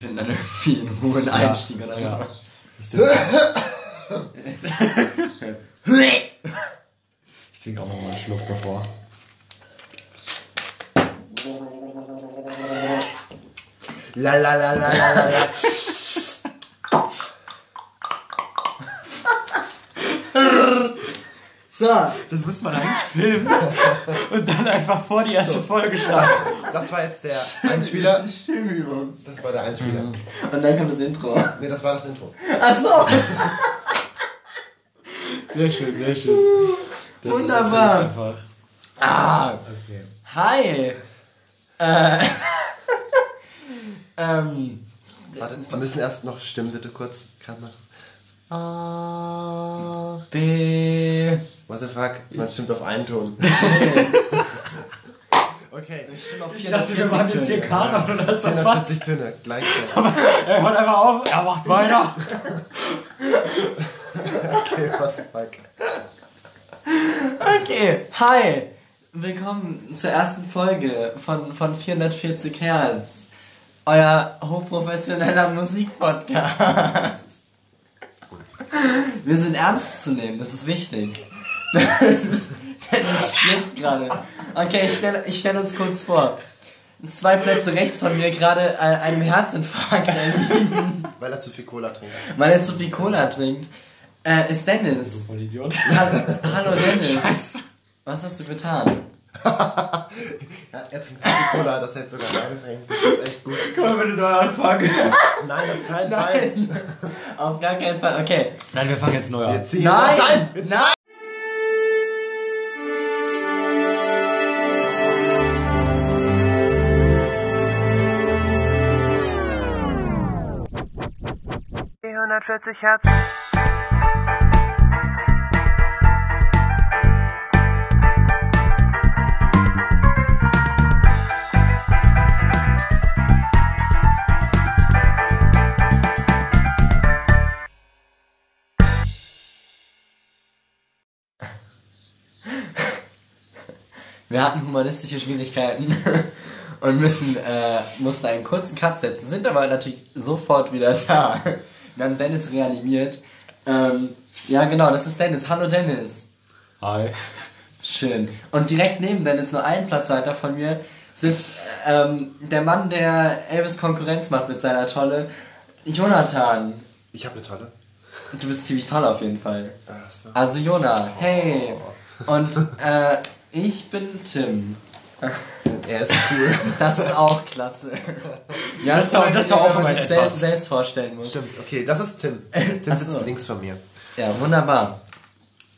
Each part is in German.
finden dann irgendwie einen hohen Einstieg oder ja. so. Ich trinke auch noch mal einen Schluck davor. La la la la la la So, Das müsste man eigentlich filmen und dann einfach vor die erste Folge starten. das war jetzt der Einspieler. Stimmübung. Das war der Einspieler. Und dann kommt das Intro. Ne, das war das Intro. Achso, Sehr schön, sehr schön. Das Wunderbar. Ist einfach. ah, Okay. hi. Äh, ähm, Warte, wir müssen erst noch stimmen, bitte kurz. Gerade mal. Ah. B. What the fuck? Man stimmt auf einen Ton. Okay. Ich dachte, wir machen jetzt hier. Kanon oder so. 440 Töne, gleichzeitig. Er hört einfach auf, er macht weiter. Okay, what the fuck? Okay, hi. Willkommen zur ersten Folge von, von 440 Hertz. Euer hochprofessioneller Musikpodcast. Wir sind ernst zu nehmen, das ist wichtig. Das ist, das stimmt gerade. Okay, ich stelle ich stell uns kurz vor. Zwei Plätze rechts von mir gerade äh, einem Herzinfarkt erliegen, Weil er zu viel Cola trinkt. weil er zu viel Cola trinkt. Äh, ist Dennis. Voll Idiot. Ha Hallo Dennis. Scheiße. Was hast du getan? Ja, er trinkt zu viel Cola, das hätte sogar lange trinken. Das ist echt gut. Können wir bitte neu anfangen? Nein, auf keinen Fall. Nein, auf gar keinen Fall. Okay. Nein, wir fangen jetzt neu an. Jetzt zieh Nein, Nein! nein. Hertz. Wir hatten humanistische Schwierigkeiten und müssen, äh, mussten einen kurzen Cut setzen, sind aber natürlich sofort wieder da. Wir haben Dennis reanimiert. Ähm, ja, genau, das ist Dennis. Hallo Dennis. Hi. Schön. Und direkt neben Dennis, nur einen Platz weiter von mir, sitzt ähm, der Mann, der Elvis Konkurrenz macht mit seiner Tolle, Jonathan. Ich habe eine tolle. Du bist ziemlich toll auf jeden Fall. Ach so. Also Jona, hey. Und äh, ich bin Tim. Er ist cool. Das ist auch klasse. Ja, Das ist auch- das ist auch wenn man sich selbst, selbst vorstellen muss. Stimmt, okay, das ist Tim. Tim sitzt so. links von mir. Ja, wunderbar.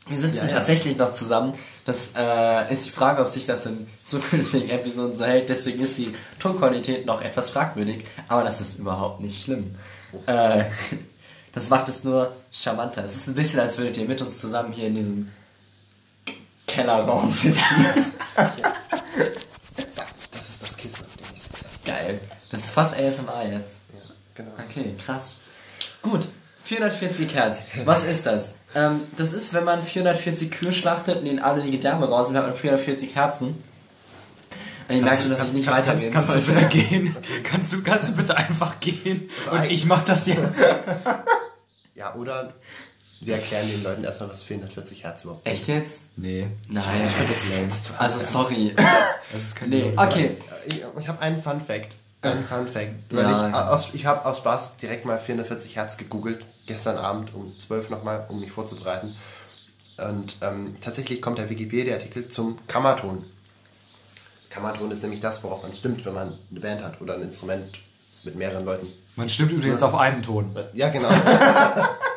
Wir sitzen Ja, ja. tatsächlich noch zusammen. Das äh, ist die Frage, ob sich das in zukünftigen Episoden so hält. Deswegen ist die Tonqualität noch etwas fragwürdig. Aber das ist überhaupt nicht schlimm. Äh, das macht es nur charmanter. Es ist ein bisschen, als würdet ihr mit uns zusammen hier in diesem Kellerraum sitzen. Das ist das Kissen, auf dem ich sitze. Geil. Das ist fast ASMR jetzt. Ja, genau. Okay, krass. Gut, 440 Hertz. Was ist das? Ähm, das ist, wenn man 440 Kühe schlachtet und ihnen alle die Gedärme raus und dann hat man 440 Herzen. Und ich merke schon, dass ich nicht Kann- weitergehen kannst, kannst du bitte gehen? Kannst, du, kannst du bitte einfach gehen? Also Und ich mach das jetzt. Ja, oder wir erklären den Leuten erstmal, was 440 Hertz überhaupt sind. Echt jetzt? Nee. Nein. Ich finde das lame. Also sorry. Das ist kein nee, okay. Ich, ich habe einen Fun Fact. Einen Fun Fact. Weil Ja. ich, aus, ich habe aus Spaß direkt mal 440 Hertz gegoogelt. Gestern Abend um 12 nochmal, um mich vorzubereiten. Und ähm, tatsächlich kommt der Wikipedia-Artikel zum Kammerton. Kammerton ist nämlich das, worauf man stimmt, wenn man eine Band hat oder ein Instrument mit mehreren Leuten. Man stimmt übrigens auf einen Ton. Ja, genau.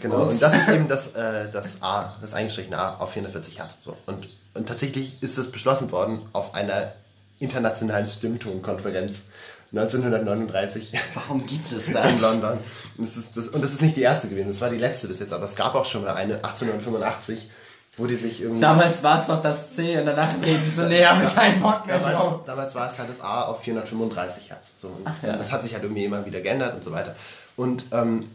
genau, und das ist eben das, äh, das A, das eingestrichene A auf 440 Hertz. Und, und tatsächlich ist das beschlossen worden auf einer internationalen Stimmtonkonferenz 1939 Warum gibt es in das? London. Und das, ist das, und das ist nicht die erste gewesen, das war die letzte bis jetzt, aber es gab auch schon mal eine 1885, wo die sich irgendwie... Damals war es doch das C und danach reden sie so, nee, haben wir keinen Bock mehr drauf. Damals, damals war es halt das A auf 435 Hertz. So, und ja. Das hat sich halt irgendwie immer wieder geändert und so weiter. Und ähm,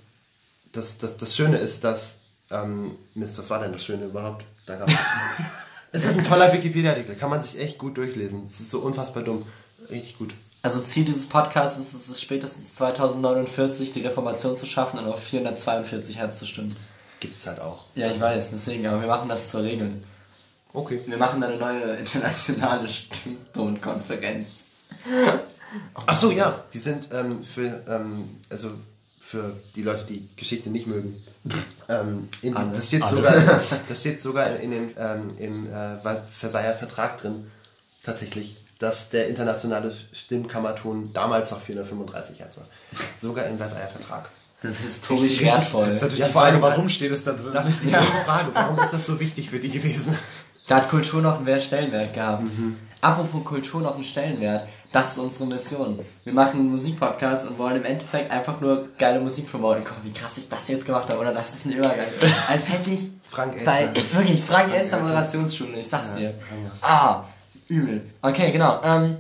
das, das, das Schöne ist, dass. Ähm, Mist, was war denn das Schöne überhaupt? Da gab's- es ist ein toller Wikipedia-Artikel, kann man sich echt gut durchlesen. Es ist so unfassbar dumm. Richtig gut. Also Ziel dieses Podcasts ist es, spätestens 2049 die Reformation zu schaffen und auf 442 Hertz zu stimmen. Gibt es halt auch. Ja, ich weiß, deswegen, aber wir machen das zur Regel. Okay. Wir machen eine neue internationale Stimmtonkonferenz. Ach so, ja. Die sind ähm, für, ähm, also für die Leute, die Geschichte nicht mögen. Ähm, in Alle. das, steht Alle. sogar, das steht sogar in den, ähm, im äh, Versailler Vertrag drin, tatsächlich, dass der internationale Stimmkammerton damals noch 435 Hertz war. Sogar im Versailler Vertrag. Das ist historisch wertvoll. Jetzt ist natürlich Ja, die vor Frage, allem, warum steht es da drin? Das ist die große Frage. Warum ist das so wichtig für die gewesen? Da hat Kultur noch einen Stellenwert gehabt. Apropos Kultur noch einen Stellenwert, das ist unsere Mission. Wir machen einen Musikpodcast und wollen im Endeffekt einfach nur geile Musik promoten. Guck, wie krass ich das jetzt gemacht habe, oder? Das ist ein Übergang. Als hätte ich Frank bei, Elster. wirklich, Frank Elster Elster. Moderationsschule, ich sag's Ja, dir. Hammer. Ah, übel. Okay, genau. Ähm,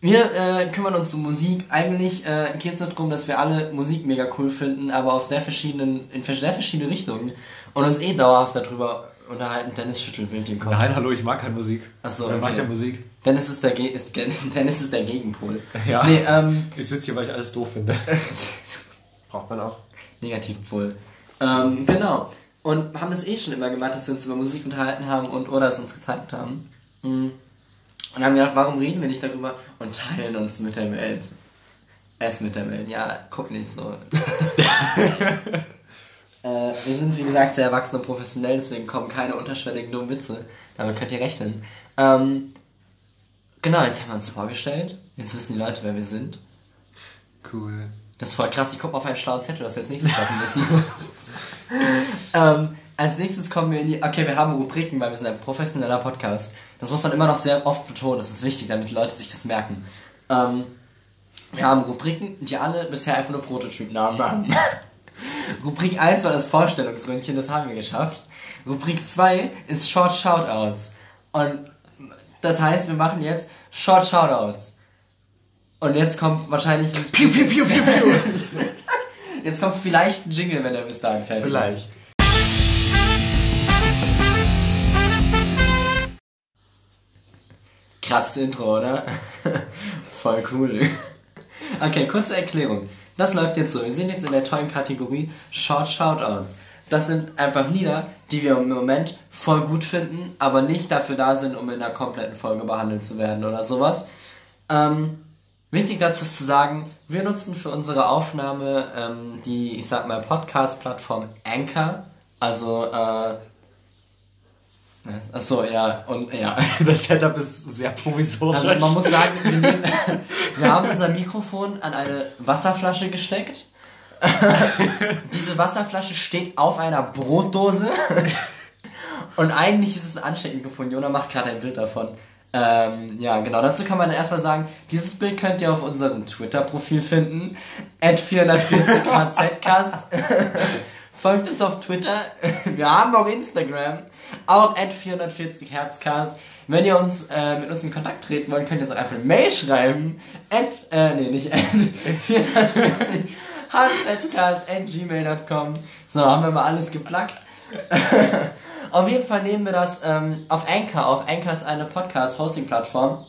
wir äh, kümmern uns um Musik. Eigentlich äh, geht es nur darum, dass wir alle Musik mega cool finden, aber auf sehr verschiedenen, in sehr verschiedene Richtungen und uns eh dauerhaft darüber unterhalten. Dennis schüttelt wild den Kopf. Nein, hallo, ich mag keine Musik. Achso, Wer mag okay. ja Musik? Dennis ist der, Ge ist, Dennis ist der Gegenpol. Ja. Nee, ähm, Ich sitze hier, weil ich alles doof finde. Braucht man auch. Negativpol. Ähm, genau. Und haben das eh schon immer gemacht, dass wir uns über Musik unterhalten haben und oder es uns gezeigt haben. Mhm. Und haben gedacht, warum reden wir nicht darüber und teilen uns mit der Welt. Es mit der Welt. Ja, guck nicht so. äh, wir sind, wie gesagt, sehr erwachsen und professionell, deswegen kommen keine unterschwelligen dummen Witze. Damit könnt ihr rechnen. Ähm, genau, jetzt haben wir uns vorgestellt. Jetzt wissen die Leute, wer wir sind. Cool. Das ist voll krass. Ich guck auf einen schlauen Zettel, das wir als nächstes machen müssen. ähm, als nächstes kommen wir in die. Okay, wir haben Rubriken, weil wir sind ein professioneller Podcast. Das muss man immer noch sehr oft betonen. Das ist wichtig, damit die Leute sich das merken. Ähm, wir haben Rubriken, die alle bisher einfach nur Prototypnamen haben. Rubrik 1 war das Vorstellungsründchen, das haben wir geschafft. Rubrik 2 ist Short Shoutouts. Und das heißt, wir machen jetzt Short Shoutouts. Und jetzt kommt wahrscheinlich ein Piu, piu, piu, piu, piu. Jetzt kommt vielleicht ein Jingle, wenn der bis dahin fertig Vielleicht. ist. Krasses Intro, oder? Voll cool. Okay, kurze Erklärung. Das läuft jetzt so. Wir sind jetzt in der tollen Kategorie Short Shoutouts. Das sind einfach Lieder, die wir im Moment voll gut finden, aber nicht dafür da sind, um in einer kompletten Folge behandelt zu werden oder sowas. Ähm, wichtig dazu ist zu sagen, wir nutzen für unsere Aufnahme ähm, die, ich sag mal, Podcast-Plattform Anchor. Also, äh, Achso, ja, und ja. Das Setup ist sehr provisorisch. Also man muss sagen, wir, wir haben unser Mikrofon an eine Wasserflasche gesteckt. Diese Wasserflasche steht auf einer Brotdose. Und eigentlich ist es ein Ansteckmikrofon. Jona macht gerade ein Bild davon. Ähm, ja, genau. Dazu kann man erstmal sagen, dieses Bild könnt ihr auf unserem Twitter-Profil finden. At 440hzcast. Folgt uns auf Twitter. Wir haben auch Instagram. Auch at 440herzcast. Wenn ihr uns äh, mit uns in Kontakt treten wollt, könnt ihr uns auch einfach eine Mail schreiben. At, äh, nee, nicht at 440hzcast at gmail.com. So, haben wir mal alles geplackt. auf jeden Fall nehmen wir das ähm, auf Anchor. Auf Anchor ist eine Podcast-Hosting-Plattform.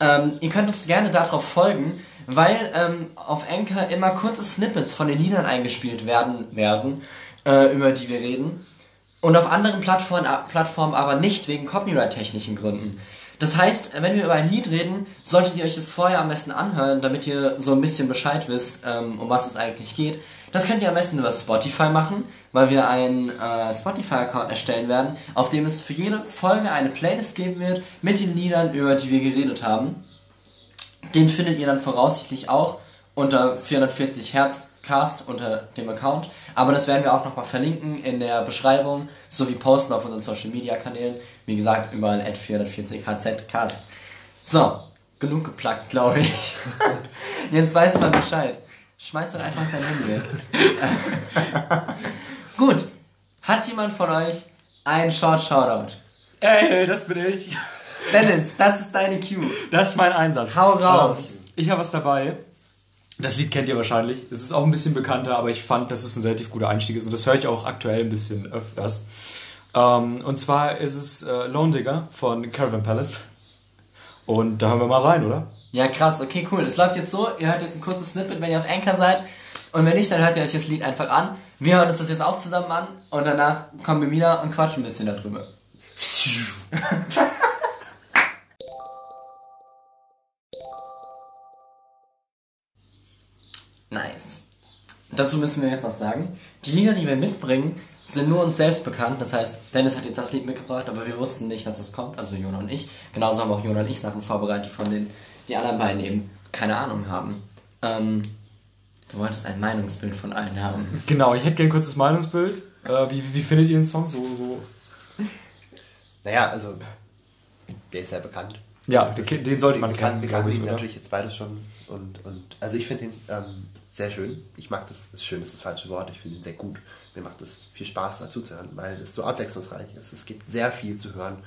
Ähm, ihr könnt uns gerne darauf folgen, weil ähm, auf Anchor immer kurze Snippets von den Liedern eingespielt werden, werden äh, über die wir reden. Und auf anderen Plattformen, Plattformen aber nicht wegen copyright-technischen Gründen. Das heißt, wenn wir über ein Lied reden, solltet ihr euch das vorher am besten anhören, damit ihr so ein bisschen Bescheid wisst, ähm, um was es eigentlich geht. Das könnt ihr am besten über Spotify machen, weil wir einen äh, Spotify-Account erstellen werden, auf dem es für jede Folge eine Playlist geben wird mit den Liedern, über die wir geredet haben. Den findet ihr dann voraussichtlich auch unter 440 Hertz Cast unter dem Account. Aber das werden wir auch nochmal verlinken in der Beschreibung sowie posten auf unseren Social Media Kanälen. Wie gesagt, überall at 440 HZ Cast. So, genug geplackt, glaube ich. Jetzt weiß man Bescheid. Schmeiß doch einfach dein Handy weg. Gut. Hat jemand von euch einen Short Shoutout? Ey, das bin ich. Dennis, das ist deine Cue. Das ist mein Einsatz. Hau raus. Ich habe was dabei. Das Lied kennt ihr wahrscheinlich. Es ist auch ein bisschen bekannter, aber ich fand, dass es ein relativ guter Einstieg ist und das höre ich auch aktuell ein bisschen öfters. Ähm, und zwar ist es äh, Lone Digger von Caravan Palace. Und da hören wir mal rein, oder? Ja, krass, okay, cool. Es läuft jetzt so, ihr hört jetzt ein kurzes Snippet, wenn ihr auf Anchor seid. Und wenn nicht, dann hört ihr euch das Lied einfach an. Wir hören uns das jetzt auch zusammen an und danach kommen wir wieder und quatschen ein bisschen darüber. Dazu müssen wir jetzt noch sagen, die Lieder, die wir mitbringen, sind nur uns selbst bekannt. Das heißt, Dennis hat jetzt das Lied mitgebracht, aber wir wussten nicht, dass das kommt. Also Jona und ich. Genauso haben auch Jona und ich Sachen vorbereitet, von denen die anderen beiden eben keine Ahnung haben. Ähm, du wolltest ein Meinungsbild von allen haben. Genau, ich hätte gerne ein kurzes Meinungsbild. Äh, wie, wie findet ihr den Song? So, so. Naja, also, der ist ja bekannt. Ja, Das- den, den sollte man wir kennen, glaube kannten ich, natürlich jetzt beide schon. Und, und also ich finde ihn ähm, sehr schön. Ich mag das, das schön ist das falsche Wort, ich finde ihn sehr gut. Mir macht es viel Spaß dazu zu hören, weil es so abwechslungsreich ist. Es gibt sehr viel zu hören.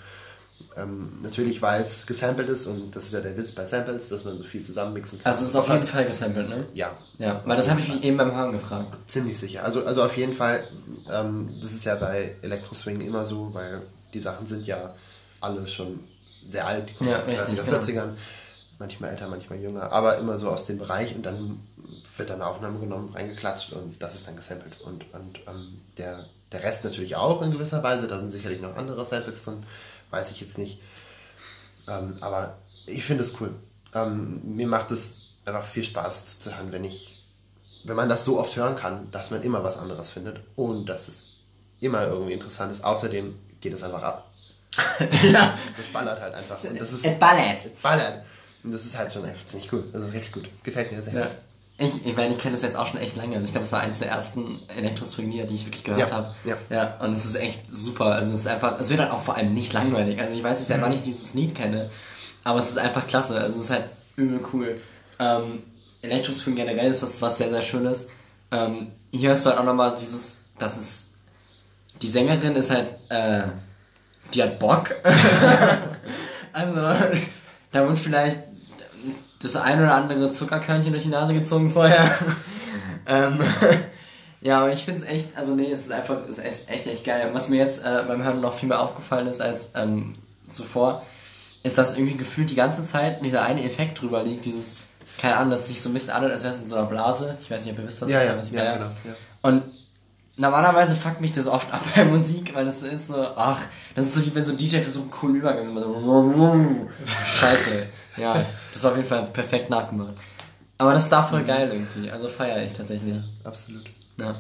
Ähm, natürlich, weil es gesampelt ist und das ist ja der Witz bei Samples, dass man so viel zusammenmixen kann. Also es ist auf jeden Fall gesampelt, ne? Ja. Ja, weil das habe ich mich eben beim Hören gefragt. Ziemlich sicher. Also, also auf jeden Fall, ähm, das ist ja bei Electro Swing immer so, weil die Sachen sind ja alle schon sehr alt, die kommen Ja, aus den richtig, 30er, genau. 40ern, manchmal älter, manchmal jünger, aber immer so aus dem Bereich und dann wird dann eine Aufnahme genommen, reingeklatscht und das ist dann gesampelt. Und, und ähm, der, der Rest natürlich auch in gewisser Weise, da sind sicherlich noch andere Samples drin, weiß ich jetzt nicht. Ähm, aber ich finde es cool. Ähm, mir macht es einfach viel Spaß zu hören, wenn ich, wenn man das so oft hören kann, dass man immer was anderes findet und dass es immer irgendwie interessant ist. Außerdem geht es einfach ab. ja. Das ballert halt einfach. Und das ist Es ballert. ballert. Und das ist halt schon echt ziemlich cool. Also richtig gut. Gefällt mir sehr. Ja. Ich, ich meine, ich kenne das jetzt auch schon echt lange. Also ich glaube, es war eines der ersten Elektro-Swing-Lieder, die ich wirklich gehört Ja, habe. ja. ja. Und es ist echt super. Also es ist einfach, es wird halt auch vor allem nicht langweilig. Also ich weiß jetzt ja, wann ich dieses Lied kenne, aber es ist einfach klasse. Also es ist halt übel cool. Ähm, Elektro-Swing generell ist was, was sehr, sehr Schönes. Ähm, hier hörst du halt auch nochmal dieses, das ist, die Sängerin ist halt, äh, die hat Bock. also, da wird vielleicht das ein oder andere Zuckerkörnchen durch die Nase gezogen vorher. ähm, ja, aber ich finde es echt, also nee, es ist einfach, es ist echt, echt, echt geil. Was mir jetzt äh, beim Hören noch viel mehr aufgefallen ist als ähm, zuvor, ist, dass irgendwie gefühlt die ganze Zeit dieser eine Effekt drüber liegt, dieses, keine Ahnung, dass es sich so ein bisschen anhört, als wäre es in so einer Blase. Ich weiß nicht, ob ihr wisst, was Ja, ich ja, was ich ja, genau, ja. Und normalerweise fuckt mich das oft ab bei Musik, weil das so ist so, ach, das ist so wie wenn so ein DJ so einen coolen Übergang immer so, scheiße. Ja, das ist auf jeden Fall perfekt nachgemacht. Aber das ist da voll geil irgendwie, also feiere ich tatsächlich. Absolut. Ja.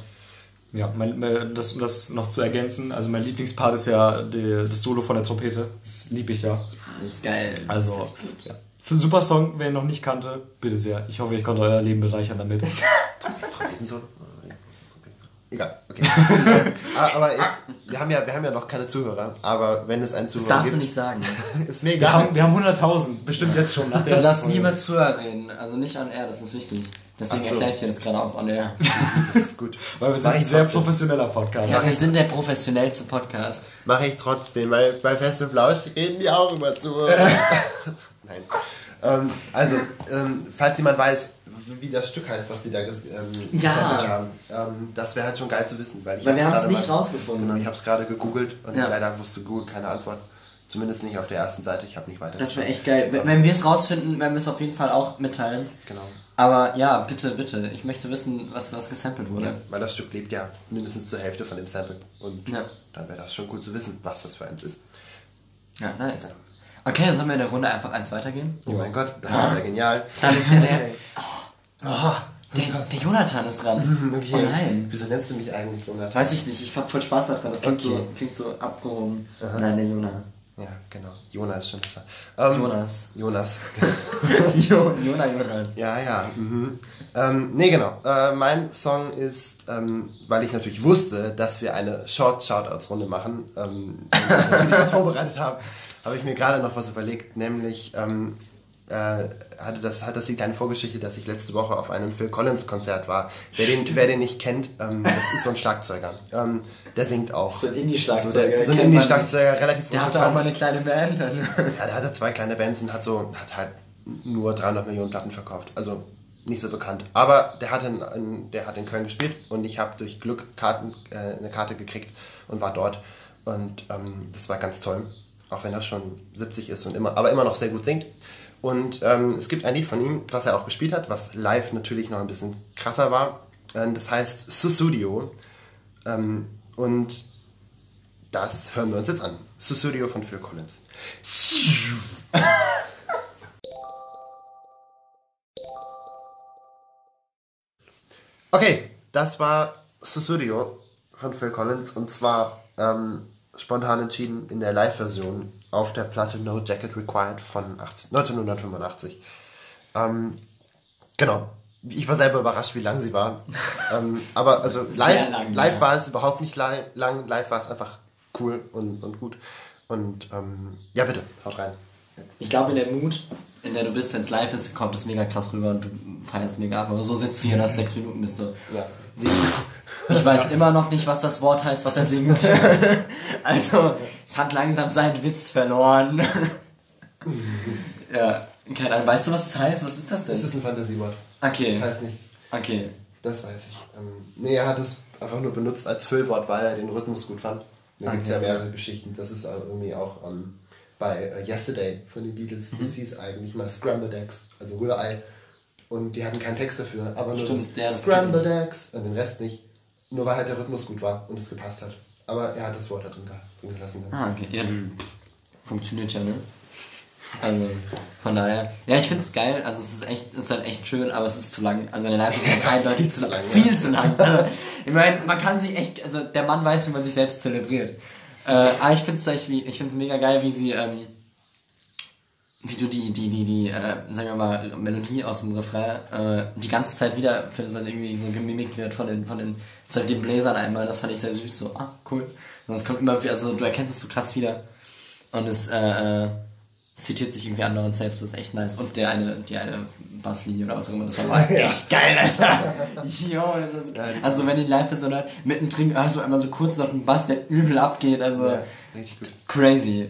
Ja, mein, mein, das, um das noch zu ergänzen, also mein Lieblingspart ist ja die, das Solo von der Trompete. Das liebe ich ja. Das ist geil. Also, ja. Für einen super Song, wer ihn noch nicht kannte, bitte sehr. Ich hoffe, ich konnte euer Leben bereichern damit. Trompetensolo? Egal, okay. Aber jetzt, wir haben, ja, wir haben ja noch keine Zuhörer, aber wenn es einen Das Zuhörer darfst du gibt, nicht sagen. ist mir Wir egal. haben, wir haben 100.000, bestimmt jetzt schon nach der Du darfst Folge. niemand zuhören reden, also nicht on air, das ist wichtig. Deswegen so. erkläre ich dir das gerade auch on air. Das ist gut. Weil wir sind ein sehr trotzdem. professioneller Podcast. Ja, wir sind der professionellste Podcast. Mache ich trotzdem, weil bei Fest und Flausch reden die auch immer zu. Nein. Ähm, also, ähm, falls jemand weiß, wie das Stück heißt, was die da ges ähm, Ja. haben, ähm, das wäre halt schon geil zu wissen. Weil, ich Weil wir haben es nicht mal- rausgefunden. Genau, ich habe es gerade gegoogelt und Ja. leider wusste Google keine Antwort. Zumindest nicht auf der ersten Seite. Ich habe nicht weiter. Das wäre echt geil. Wenn, wenn wir es rausfinden, werden wir es auf jeden Fall auch mitteilen. Genau. Aber ja, bitte, bitte. Ich möchte wissen, was, was gesampelt wurde. Ja, weil das Stück lebt ja mindestens zur Hälfte von dem Sample. Und Ja. dann wäre das schon gut zu wissen, was das für eins ist. Ja, nice. Okay, dann sollen wir in der Runde einfach eins weitergehen? Oh mein Gott, das ist ja genial. Dann ist ja der, Oh, der, der Jonathan ist dran. okay. Oh nein. Wieso nennst du mich eigentlich Jonathan? Weiß ich nicht, ich hab voll Spaß daran. Das klingt, Okay. so, klingt so abgehoben. Nein, der Jonah. Ja, genau. Jonas ist schon besser. Ähm, Jonas. Jonas. Jo, Jonah Jonas. ja, ja. Mhm. Ähm, nee, genau. Äh, mein Song ist, ähm, weil ich natürlich wusste, dass wir eine Short-Shoutouts-Runde machen, ähm, natürlich was vorbereitet habe, habe ich mir gerade noch was überlegt, nämlich ähm, äh, hatte das, hat das die kleine Vorgeschichte, dass ich letzte Woche auf einem Phil Collins-Konzert war. Wer den, wer den nicht kennt, ähm, das ist so ein Schlagzeuger. Ähm, der singt auch. So ein Indie-Schlagzeuger, So, der- so ein Indie-Schlagzeuger, relativ Der hatte auch mal eine kleine Band. Also. Ja, der hatte zwei kleine Bands und hat so, hat halt nur 300 Millionen Platten verkauft. Also nicht so bekannt. Aber der hat in, in, der hat in Köln gespielt und ich habe durch Glück Karten, äh, eine Karte gekriegt und war dort. Und ähm, das war ganz toll. auch wenn er schon 70 ist und immer, aber immer noch sehr gut singt. Und ähm, es gibt ein Lied von ihm, was er auch gespielt hat, was live natürlich noch ein bisschen krasser war. Ähm, das heißt Susudio. Ähm, und das hören wir uns jetzt an. Susudio von Phil Collins. Okay, das war Susudio von Phil Collins und zwar ähm, spontan entschieden in der Live-Version auf der Platte No Jacket Required von 18, 1985. Ähm, genau. Ich war selber überrascht, wie lang sie war. ähm, aber also live, lang, live ja. war es überhaupt nicht lang. Live war es einfach cool und, und gut. Und ähm, ja, bitte, haut rein. Ich glaube, in der Mut, in der du bist, wenn es live ist, kommt es mega krass rüber und du feierst mega ab. Aber so sitzt du hier, das sechs Minuten bist du. Ja, Ich weiß immer noch nicht, was das Wort heißt, was er singt. also, es hat langsam seinen Witz verloren. ja, keine Ahnung. Weißt du, was es heißt? Was ist das denn? es ist ein Fantasiewort. okay. Das heißt nichts. Okay. Das weiß ich. Ähm, nee, er hat es einfach nur benutzt als Füllwort, weil er den Rhythmus gut fand. Da gibt es ja Okay. mehrere Geschichten. Das ist irgendwie auch ähm, bei äh, Yesterday von den Beatles. Mhm. Das hieß eigentlich mal Scrambled Eggs, also Rührei. Und die hatten keinen Text dafür, aber nur Stimmt, das das Scrambled Eggs und den Rest nicht. Nur weil halt der Rhythmus gut war und es gepasst hat. Aber er hat das Wort da drin, ge- drin gelassen. Dann. Ah, okay. Ja, funktioniert ja, ne? Also, von daher. Ja, ich find's geil. Also, es ist echt, es ist halt echt schön, aber es ist zu lang. Also, eine Live ist eindeutig Viel zu lang. Viel zu lang. Also, ich meine, man kann sich echt, also, der Mann weiß, wie man sich selbst zelebriert. Äh, aber ich find's Beispiel, ich find's mega geil, wie sie, ähm, wie du die, die, die, die, äh, sagen wir mal, Melodie aus dem Refrain äh, die ganze Zeit wieder, was irgendwie so gemimikt wird von den, von den, zum Beispiel den Bläsern einmal, das fand ich sehr süß, so, ah, cool. Und es kommt immer, wieder- also du erkennst es so krass wieder. Und es, äh, äh, zitiert sich irgendwie andauernd selbst, das ist echt nice. Und der eine, die eine Basslinie oder was auch immer, das war mal echt geil, Alter. Das ist, also wenn die Live-Version hört, mittendrin, also einmal so kurz auf den Bass, der übel abgeht, also Ja, richtig gut. crazy.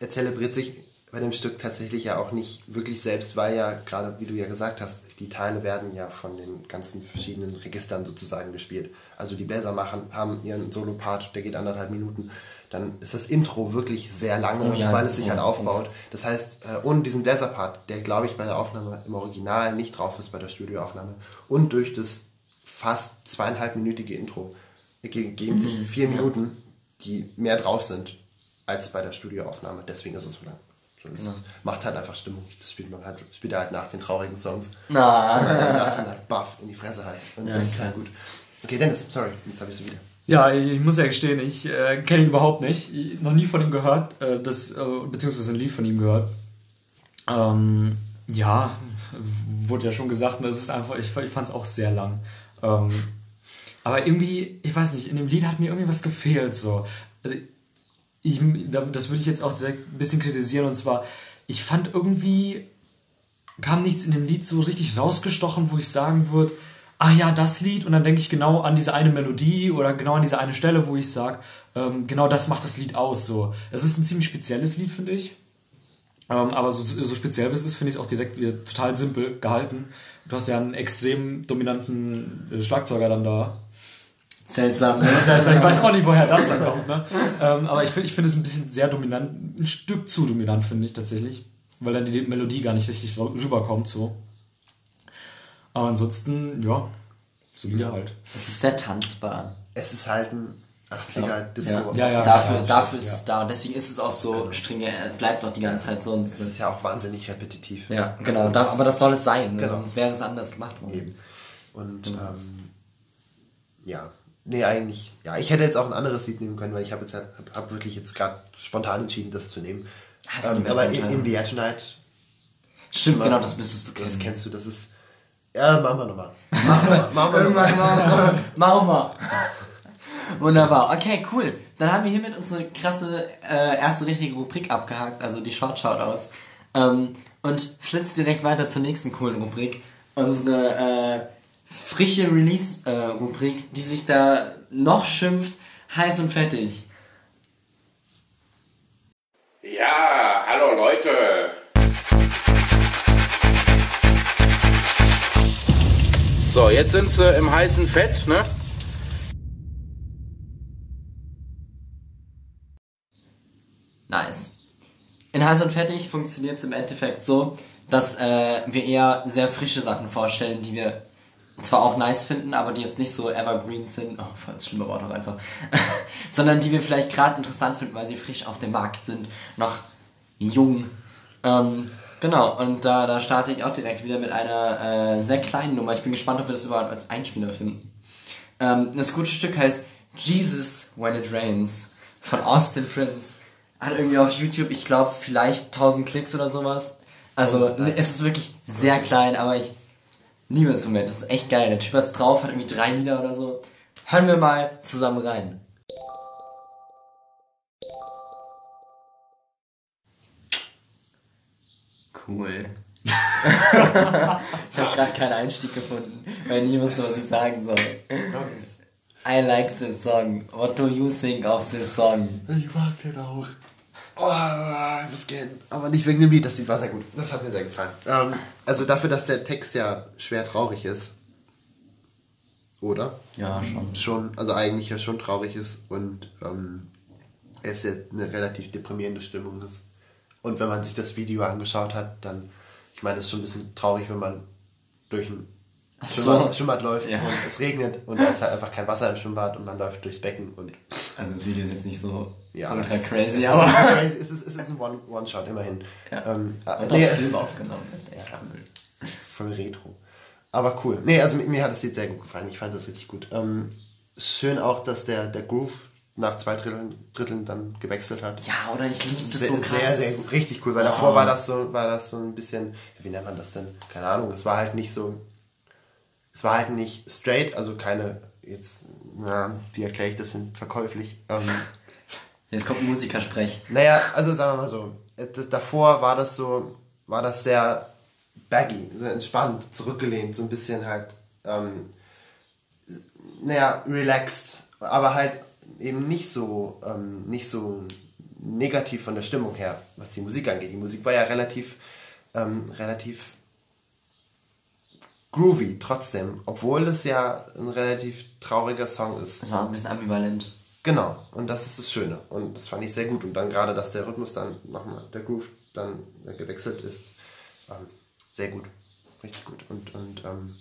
er zelebriert sich bei dem Stück tatsächlich ja auch nicht wirklich selbst, weil ja gerade, wie du ja gesagt hast, die Teile werden ja von den ganzen verschiedenen Registern sozusagen gespielt. Also die Bläser machen, haben ihren Solo-Part, der geht anderthalb Minuten. Dann ist das Intro wirklich sehr lange, Oh ja, weil es sich halt aufbaut. Das heißt, äh, ohne diesen Bläser-Part, der glaube ich bei der Aufnahme im Original nicht drauf ist bei der Studioaufnahme, und durch das fast zweieinhalbminütige Intro ge- geben sich Mhm. vier Minuten, die mehr drauf sind als bei der Studioaufnahme. Deswegen ist es so lang. Das Genau. macht halt einfach Stimmung. Das spielt man halt, spielt er halt nach den traurigen Songs. Na. Und dann lassen halt Buff in die Fresse halt. Und Ja, das ist halt gut. Okay, Dennis, sorry, jetzt habe ich so wieder. Ja, ich muss ja gestehen, ich äh, kenne ihn überhaupt nicht. Ich, noch nie von ihm gehört, äh, das, äh, beziehungsweise ein Lied von ihm gehört. Ähm, ja, wurde ja schon gesagt, das ist einfach, ich, ich fand es auch sehr lang. Ähm, aber irgendwie, ich weiß nicht, in dem Lied hat mir irgendwie was gefehlt. So. Also, ich, da- das würde ich jetzt auch direkt ein bisschen kritisieren, und zwar, ich fand irgendwie, kam nichts in dem Lied so richtig rausgestochen, wo ich sagen würde, ah ja, das Lied, und dann denke ich genau an diese eine Melodie oder genau an diese eine Stelle, wo ich sage, ähm, genau das macht das Lied aus. So. Es ist ein ziemlich spezielles Lied, finde ich. Ähm, aber so, so speziell wie es ist, finde ich es auch direkt wieder total simpel gehalten. Du hast ja einen extrem dominanten äh, Schlagzeuger dann da. Seltsam, ne? Also ich weiß auch nicht, woher das dann kommt. Ne? Ähm, aber ich, find- ich finde es ein bisschen sehr dominant, ein Stück zu dominant, finde ich tatsächlich. Weil dann die Melodie gar nicht richtig rüberkommt. So. Aber ansonsten, ja, solide halt. Es ist sehr tanzbar. Es ist halt ein 80er Disco. Ja. Ja, ja. dafür, ja, dafür ist ja. es da. Und deswegen ist es auch so stringent, bleibt es auch die ganze Zeit so. Und Es ist ja auch wahnsinnig repetitiv. ja, Also genau. das, aber das soll es sein. Ne? Genau. Sonst wäre es anders gemacht worden. Eben. Und ähm, ja, nee, eigentlich, ja, ich hätte jetzt auch ein anderes Lied nehmen können, weil ich habe jetzt hab, hab wirklich jetzt gerade spontan entschieden, das zu nehmen. Hast du Ähm, eine aber in, in the Air Tonight, Stimmt, genau, das müsstest du das kennen. kennst du, das ist. Ja, machen wir nochmal. Machen wir, machen wir Irgendwann nochmal. machen wir. Wir. Wunderbar. Okay, cool. Dann haben wir hiermit unsere krasse äh, erste richtige Rubrik abgehakt, also die Short Shoutouts. Ähm, und flitzt direkt weiter zur nächsten coolen Rubrik. Unsere äh, frische Release-Rubrik, die sich da noch schimpft, heiß und fettig. Ja, hallo Leute. So, jetzt sind sie im heißen Fett, ne? Nice. In Heiß und Fertig funktioniert es im Endeffekt so, dass äh, wir eher sehr frische Sachen vorstellen, die wir zwar auch nice finden, aber die jetzt nicht so evergreen sind, oh, voll das schlimme Wort auch einfach, sondern die wir vielleicht gerade interessant finden, weil sie frisch auf dem Markt sind, noch jung. Ähm, genau, und da, da starte ich auch direkt wieder mit einer äh, sehr kleinen Nummer. Ich bin gespannt, ob wir das überhaupt als Einspieler finden. Ähm, das gute Stück heißt Jesus When It Rains von Austin Prince. Hat irgendwie auf YouTube, ich glaube, vielleicht 1000 Klicks oder sowas. Also Oh, es ist wirklich sehr klein, aber ich liebe es im Moment. Das ist echt geil. Der Typ hat's drauf, hat irgendwie drei Lieder oder so. Hören wir mal zusammen rein. Cool. ich habe gerade keinen Einstieg gefunden, weil ich nie wusste, was ich sagen soll. I like this song. What do you think of this song? Ich mag den auch. Oh, ich muss gehen. Aber nicht wegen dem Lied, das Lied war sehr gut. Das hat mir sehr gefallen. Ähm, also dafür, dass der Text ja schwer traurig ist. Oder? Ja, schon. Schon, also eigentlich ja schon traurig ist und ähm, es ja eine relativ deprimierende Stimmung ist. Und wenn man sich das Video angeschaut hat, dann, ich meine, es ist schon ein bisschen traurig, wenn man durch ein so. Schwimmbad, Schwimmbad läuft Ja. und es regnet und da ist halt einfach kein Wasser im Schwimmbad und man läuft durchs Becken und Also das Video ist jetzt nicht so ja, ultra es- crazy, ist, aber... crazy. Es ist, es ist ein One- One-Shot, immerhin. Ja. Ähm, äh, nee, Film aufgenommen, das ist echt cool. voll retro. Aber cool. Nee, also mir, mir hat das Lied sehr gut gefallen. Ich fand das richtig gut. Ähm, schön auch, dass der, der Groove nach zwei Dritteln, Dritteln dann gewechselt hat. Ja, oder ich liebe das sehr, so krass. sehr, sehr gut. Richtig cool, weil davor war das so, war das so ein bisschen, wie nennt man das denn? Keine Ahnung, es war halt nicht so, es war halt nicht straight, also keine, jetzt, na, wie erkläre ich das denn verkäuflich? Ähm, Jetzt kommt ein Musikersprech. naja, also sagen wir mal so, äh, das, davor war das so, war das sehr baggy, so entspannt, zurückgelehnt, so ein bisschen halt, ähm, naja, relaxed, aber halt eben nicht so, ähm, nicht so negativ von der Stimmung her, was die Musik angeht. Die Musik war ja relativ, ähm, relativ groovy trotzdem, obwohl es ja ein relativ trauriger Song ist. Das war ein bisschen ambivalent. Genau, und das ist das Schöne. Und das fand ich sehr gut. Und dann gerade, dass der Rhythmus dann nochmal, der Groove dann gewechselt ist, ähm, sehr gut. Richtig gut. Und, und ähm,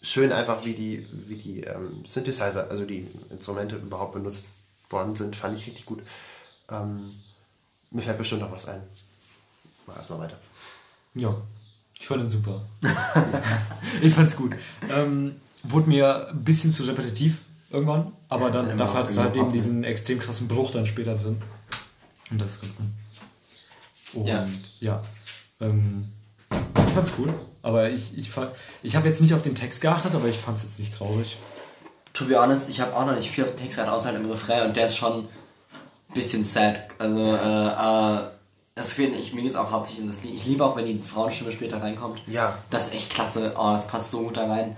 schön einfach, wie die, wie die ähm, Synthesizer, also die Instrumente überhaupt benutzt worden sind, fand ich richtig gut. Ähm, mir fällt bestimmt noch was ein. Mach erstmal weiter. Ja, ich fand ihn super. ich fand's gut. Ähm, wurde mir ein bisschen zu repetitiv irgendwann, aber Ja, ja dann immer- dafür hat es halt eben diesen extrem krassen Bruch dann später drin. Und das ist ganz gut. Und Ja. ja, ähm, ich fand's cool, aber ich, ich, fand- ich habe jetzt nicht auf den Text geachtet, aber ich fand's jetzt nicht traurig. To be honest, ich habe auch noch nicht viel auf den Text gehabt, außer halt im Refrain und der ist schon ein bisschen sad. Also, äh, äh, es geht, ich, mir geht's auch hauptsächlich um das Lied. Ich liebe auch, wenn die Frauenstimme später reinkommt. Ja. Das ist echt klasse. Oh, das passt so gut da rein.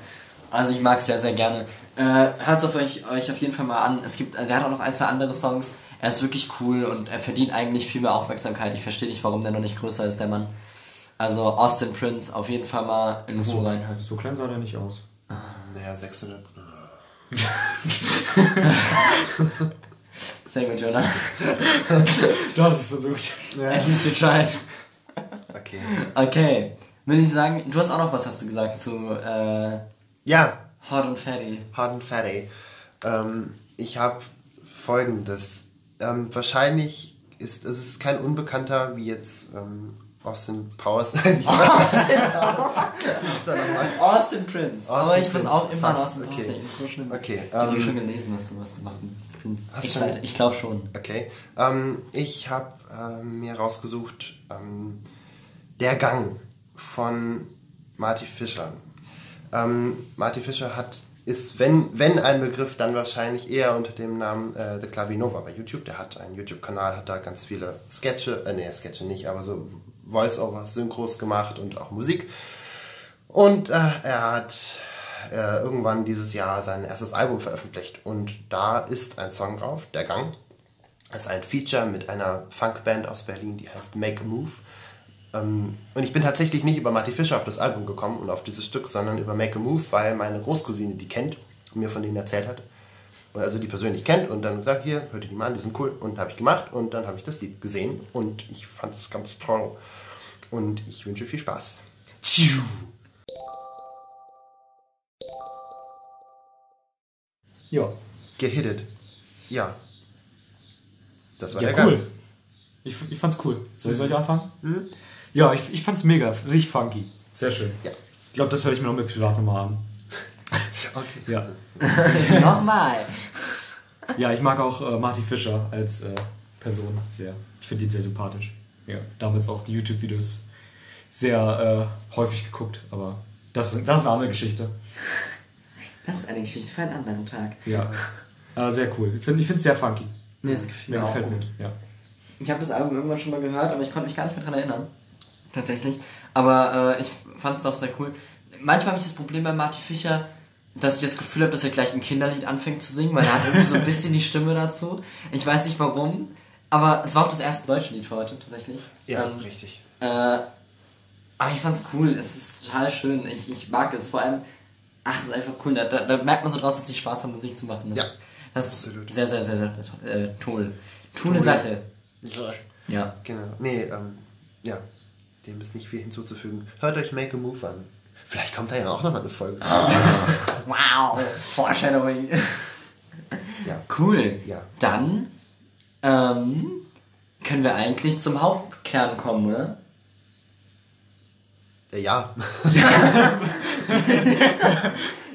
Also ich mag es sehr, sehr gerne. Äh, Hört auf euch, euch auf jeden Fall mal an. Es gibt, äh, der hat auch noch ein, zwei andere Songs. Er ist wirklich cool und er verdient eigentlich viel mehr Aufmerksamkeit. Ich verstehe nicht, warum der noch nicht größer ist, der Mann. Also Austin Prince, auf jeden Fall mal in Ruhe reinhören. So klein sah der nicht aus. Naja, 600. Sehr gut, Jonah. Du hast es versucht. At least you tried. Okay. Okay. Will ich sagen, du hast auch noch was, hast du gesagt, zu äh, Ja, Hot und Fatty. Hard and Fatty. Ähm, ich habe folgendes. Ähm, wahrscheinlich ist es ist kein Unbekannter wie jetzt ähm, Austin Powers. Er nochmal? Austin Prince. Austin Aber ich Prince. auch immer Fast, Austin Prince okay. ist so schlimm. Okay, Ich habe ähm, schon gelesen, was du, was du machen. Ich bin Hast schon? Ich glaube schon. Okay. Ähm, ich habe ähm, mir rausgesucht ähm, Der Gang von Marty Fischer. Ähm, Marty Fischer hat ist, wenn, wenn ein Begriff, dann wahrscheinlich eher unter dem Namen äh, The Clavinova bei YouTube. Der hat einen YouTube-Kanal, hat da ganz viele Sketche, äh, nee, Sketche nicht, aber so Voice-Overs, Synchros gemacht und auch Musik. Und äh, er hat äh, irgendwann dieses Jahr sein erstes Album veröffentlicht. Und da ist ein Song drauf, Der Gang. Das ist ein Feature mit einer Funkband aus Berlin, die heißt Make a Move. Ähm, und ich bin tatsächlich nicht über Marty Fischer auf das Album gekommen und auf dieses Stück, sondern über Make a Move, weil meine Großcousine die kennt und mir von denen erzählt hat. Und also die persönlich kennt und dann sagt, hier, hört ihr die mal an, die sind cool. Und habe ich gemacht und dann habe ich das Lied gesehen und ich fand es ganz toll. Und ich wünsche viel Spaß. Tschiu. Ja. Gehittet. Ja. Das war Ja, der cool. Gang. Ich, ich fand's cool. Soll ich, soll ich anfangen? Ja, ich, ich fand's mega. Richtig funky. Sehr schön. Ja. Ich glaube, das höre ich mir noch mit privat nochmal an. Okay. Ja. Nochmal. Ja, ich mag auch äh, Marty Fischer als äh, Person sehr. Ich finde ihn sehr sympathisch. Ja. Damals auch die YouTube-Videos sehr äh, häufig geguckt, aber das, das ist eine andere Geschichte. Das ist eine Geschichte für einen anderen Tag. Ja. Äh, sehr cool. Ich finde es sehr funky. Nee, das gefällt Mir mir auch gefällt gut. mir. Ja. Ich habe das Album irgendwann schon mal gehört, aber ich konnte mich gar nicht mehr dran erinnern. Tatsächlich. Aber äh, ich fand es doch sehr cool. Manchmal habe ich das Problem bei Marty Fischer, dass ich das Gefühl habe, dass er gleich ein Kinderlied anfängt zu singen, weil er hat irgendwie so ein bisschen die Stimme dazu. Ich weiß nicht warum, aber es war auch das erste deutsche Lied für heute, tatsächlich. Ja, Ähm, richtig. Äh, aber ich fand's cool, es ist total schön. Ich, ich mag es. Vor allem, ach, es ist einfach cool. Da, da, da merkt man so draus, dass die Spaß haben, Musik zu machen. Das, Ja, das ist absolut. sehr, sehr, sehr, sehr äh, toll. Coole Toll. Sache. Ja. Genau. Nee, ähm, ja. Dem ist nicht viel hinzuzufügen. Hört euch Make a Move an. Vielleicht kommt da ja auch noch mal eine Folge zu. Wow, Foreshadowing. Ja. Cool. Ja. Dann ähm, können wir eigentlich zum Hauptkern kommen, oder? Äh, ja.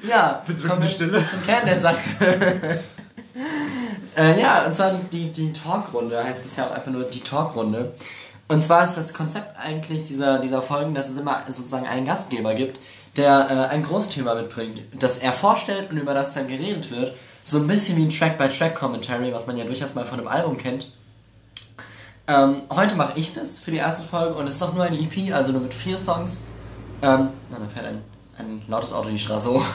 Ja, kommen wir Stille. zum Kern der Sache. äh, ja, und zwar die, die, die Talkrunde, heißt bisher auch einfach nur die Talkrunde. Und zwar ist das Konzept eigentlich dieser, dieser Folgen, dass es immer sozusagen einen Gastgeber gibt, der äh, ein Großthema mitbringt, das er vorstellt und über das dann geredet wird. So ein bisschen wie ein Track-by-Track-Commentary, was man ja durchaus mal von einem Album kennt. Ähm, heute mache ich das für die erste Folge und es ist auch nur eine EP, also nur mit vier Songs. Ähm, na, da fährt ein, ein lautes Auto die Straße hoch.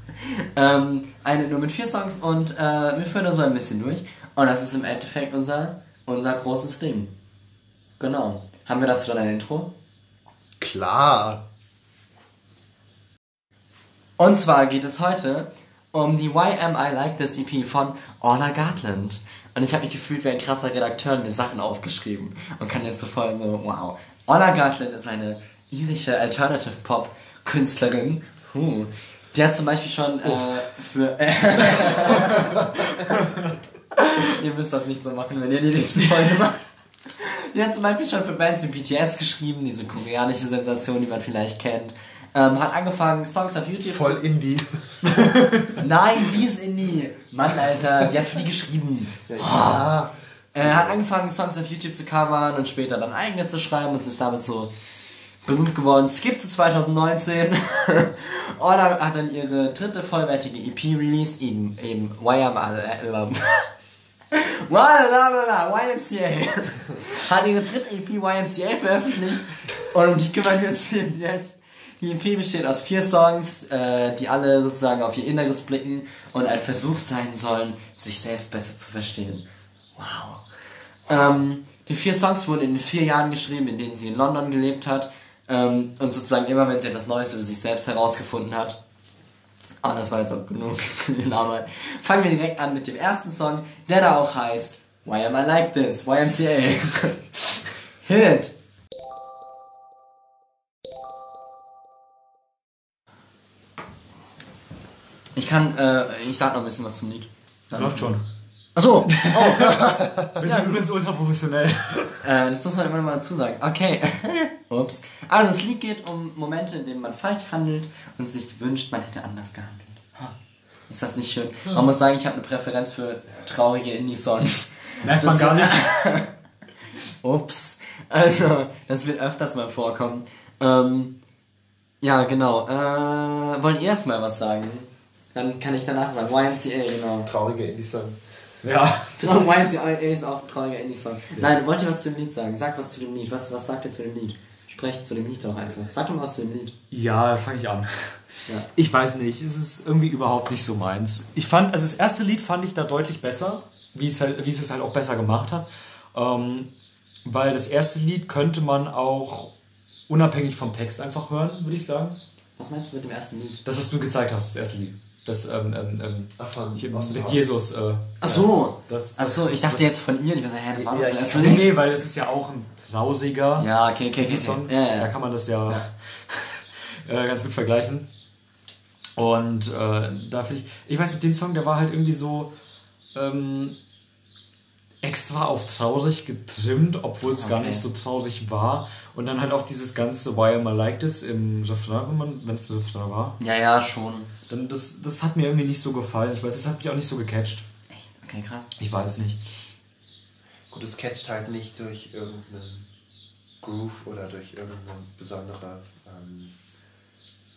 ähm, eine nur mit vier Songs und äh, wir führen da so ein bisschen durch. Und das ist im Endeffekt unser, unser großes Ding. Genau. Haben wir dazu dann ein Intro? Klar. Und zwar geht es heute um die Why Am I Like This EP von Orla Gartland. Und ich habe mich gefühlt wie ein krasser Redakteur und mir Sachen aufgeschrieben. Und kann jetzt so voll so, wow. Orla Gartland ist eine irische Alternative Pop Künstlerin. Huh. Die hat zum Beispiel schon äh, für... ihr müsst das nicht so machen, wenn ihr die nächste Folge macht. Die hat zum Beispiel schon für Bands wie BTS geschrieben, diese koreanische Sensation, die man vielleicht kennt. Ähm, hat angefangen, Songs auf YouTube Voll Indie. Nein, sie ist Indie. Mann, Alter, die hat für die geschrieben. Ja. Er hat angefangen, Songs auf YouTube zu covern und später dann eigene zu schreiben und ist damit so berühmt geworden. Skip zu 2019. Orla hat dann ihre dritte vollwertige EP released, eben, eben YMCA. Hat ihre dritte EP YMCA veröffentlicht und um die kümmern wir uns eben jetzt. Die EP besteht aus vier Songs, äh, die alle sozusagen auf ihr Inneres blicken und ein Versuch sein sollen, sich selbst besser zu verstehen. Wow. Ähm, die vier Songs wurden in den vier Jahren geschrieben, in denen sie in London gelebt hat. Ähm, und sozusagen immer, wenn sie etwas Neues über sich selbst herausgefunden hat. Ah, das war jetzt auch genug gelabert. Fangen wir direkt an mit dem ersten Song, der da auch heißt Why Am I Like This? YMCA. Hit it! Ich kann, äh, ich sag noch ein bisschen was zum Lied. Das läuft schon. Achso, Wir sind übrigens ultra professionell. Äh, das muss man immer noch mal dazu sagen. Okay. Ups. Also das Lied geht um Momente, in denen man falsch handelt und sich wünscht, man hätte anders gehandelt. Ha. Ist das nicht schön? Man muss sagen, ich habe eine Präferenz für traurige Indie-Songs. Merkt man Das- gar nicht. Ups. Also, das wird öfters mal vorkommen. Ähm, ja, genau. Äh, wollen ihr erstmal was sagen? Dann kann ich danach sagen. YMCA, genau. Traurige Indie-Song. Ja. YMCA ist auch ein trauriger Indie-Song. Nein, wollt ihr was zu dem Lied sagen? Sagt was zu dem Lied. Was, was sagt ihr zu dem Lied? Sprecht zu dem Lied doch einfach. Sagt doch mal was zu dem Lied. Ja, fange ich an. Ja. Ich weiß nicht, es ist irgendwie überhaupt nicht so meins. Ich fand, also das erste Lied fand ich da deutlich besser, wie es, halt, wie es es halt auch besser gemacht hat. Ähm, weil das erste Lied könnte man auch unabhängig vom Text einfach hören, würde ich sagen. Was meinst du mit dem ersten Lied? Das, was du gezeigt hast, das erste Lied. Das, ähm, ähm, ähm, Ach, von hier, mit? Jesus. Äh, Ach so. Das, Ach so, ich dachte jetzt von ihr. Ich weiß, hä, das war Ja, also nee, nicht. nee, weil es ist ja auch ein trauriger Ja, okay, okay, okay. Song. Ja, ja, Da ja. kann man das ja, äh, ganz gut vergleichen. Und äh, da finde ich, ich weiß nicht, den Song, der war halt irgendwie so ähm, extra auf traurig getrimmt, obwohl es gar Okay. nicht so traurig war. Und dann halt auch dieses ganze Why Am I Like This im Refrain, wenn es ein Refrain war. Ja, ja, schon. Dann das, das hat mir irgendwie nicht so gefallen. Ich weiß, es hat mich auch nicht so gecatcht. Echt? Okay, krass. Ich weiß nicht. Gut, es catcht halt nicht durch irgendeinen Groove oder durch irgendeine besondere, ähm,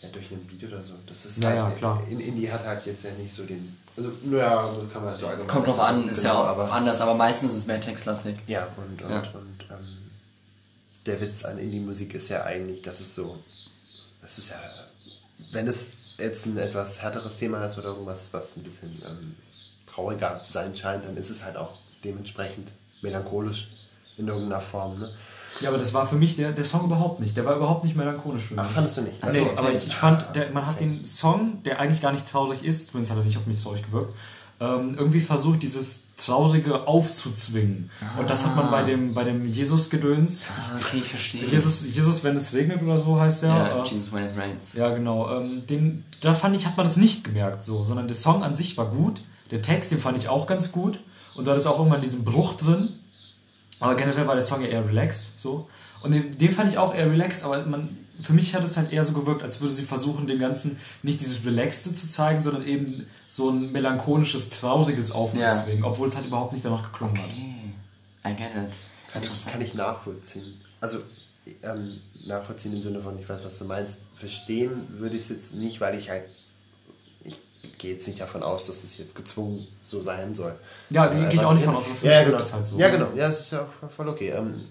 ja, durch einen Beat oder so. Das ist Ja, halt, klar. In, Indie hat halt jetzt ja nicht so den, also, naja, kann man so allgemein Kommt drauf sagen, an, ist genau, ja auch aber, anders, aber meistens ist es mehr textlastig. Ja, und, und, Ja. und ähm, der Witz an Indie-Musik ist ja eigentlich, dass es so, das ist ja, wenn es jetzt ein etwas härteres Thema ist oder irgendwas, was ein bisschen ähm, trauriger zu sein scheint, dann ist es halt auch dementsprechend melancholisch in irgendeiner Form. Ne? Ja, aber das war für mich der, der Song überhaupt nicht. Der war überhaupt nicht melancholisch für mich. Ach, fandest du nicht? Ach Nee, okay. aber ich, ich fand, der, man hat den Song, der eigentlich gar nicht traurig ist, zumindest hat er nicht auf mich traurig gewirkt, ähm, irgendwie versucht, dieses Traurige aufzuzwingen. Und das hat man bei dem, bei dem Jesus-Gedöns. Ah, okay, ich verstehe. Jesus, Jesus, wenn es regnet oder so heißt der. Ja, äh, Jesus When It Rains. ja, genau. Ähm, den, da fand ich, hat man das nicht gemerkt, so, sondern der Song an sich war gut. Der Text, den fand ich auch ganz gut. Und da ist auch irgendwann diesen Bruch drin. Aber generell war der Song ja eher relaxed, so. Und den, den fand ich auch eher relaxed, aber man, für mich hat es halt eher so gewirkt, als würde sie versuchen, den Ganzen nicht dieses Relaxte zu zeigen, sondern eben so ein melancholisches, trauriges aufzuzwingen, obwohl es halt überhaupt nicht danach geklungen hat. Okay. I get it. Kann ich, kann ich nachvollziehen. Also ähm, nachvollziehen im Sinne von, ich weiß, was du meinst. Verstehen würde ich es jetzt nicht, weil ich halt, ich gehe jetzt nicht davon aus, dass es jetzt gezwungen so sein soll. Ja, gehe ich Äh, auch nicht weil- von aus, ja, ja, genau. das halt so. Ja, genau. Ja, es ist ja auch voll okay. Ähm,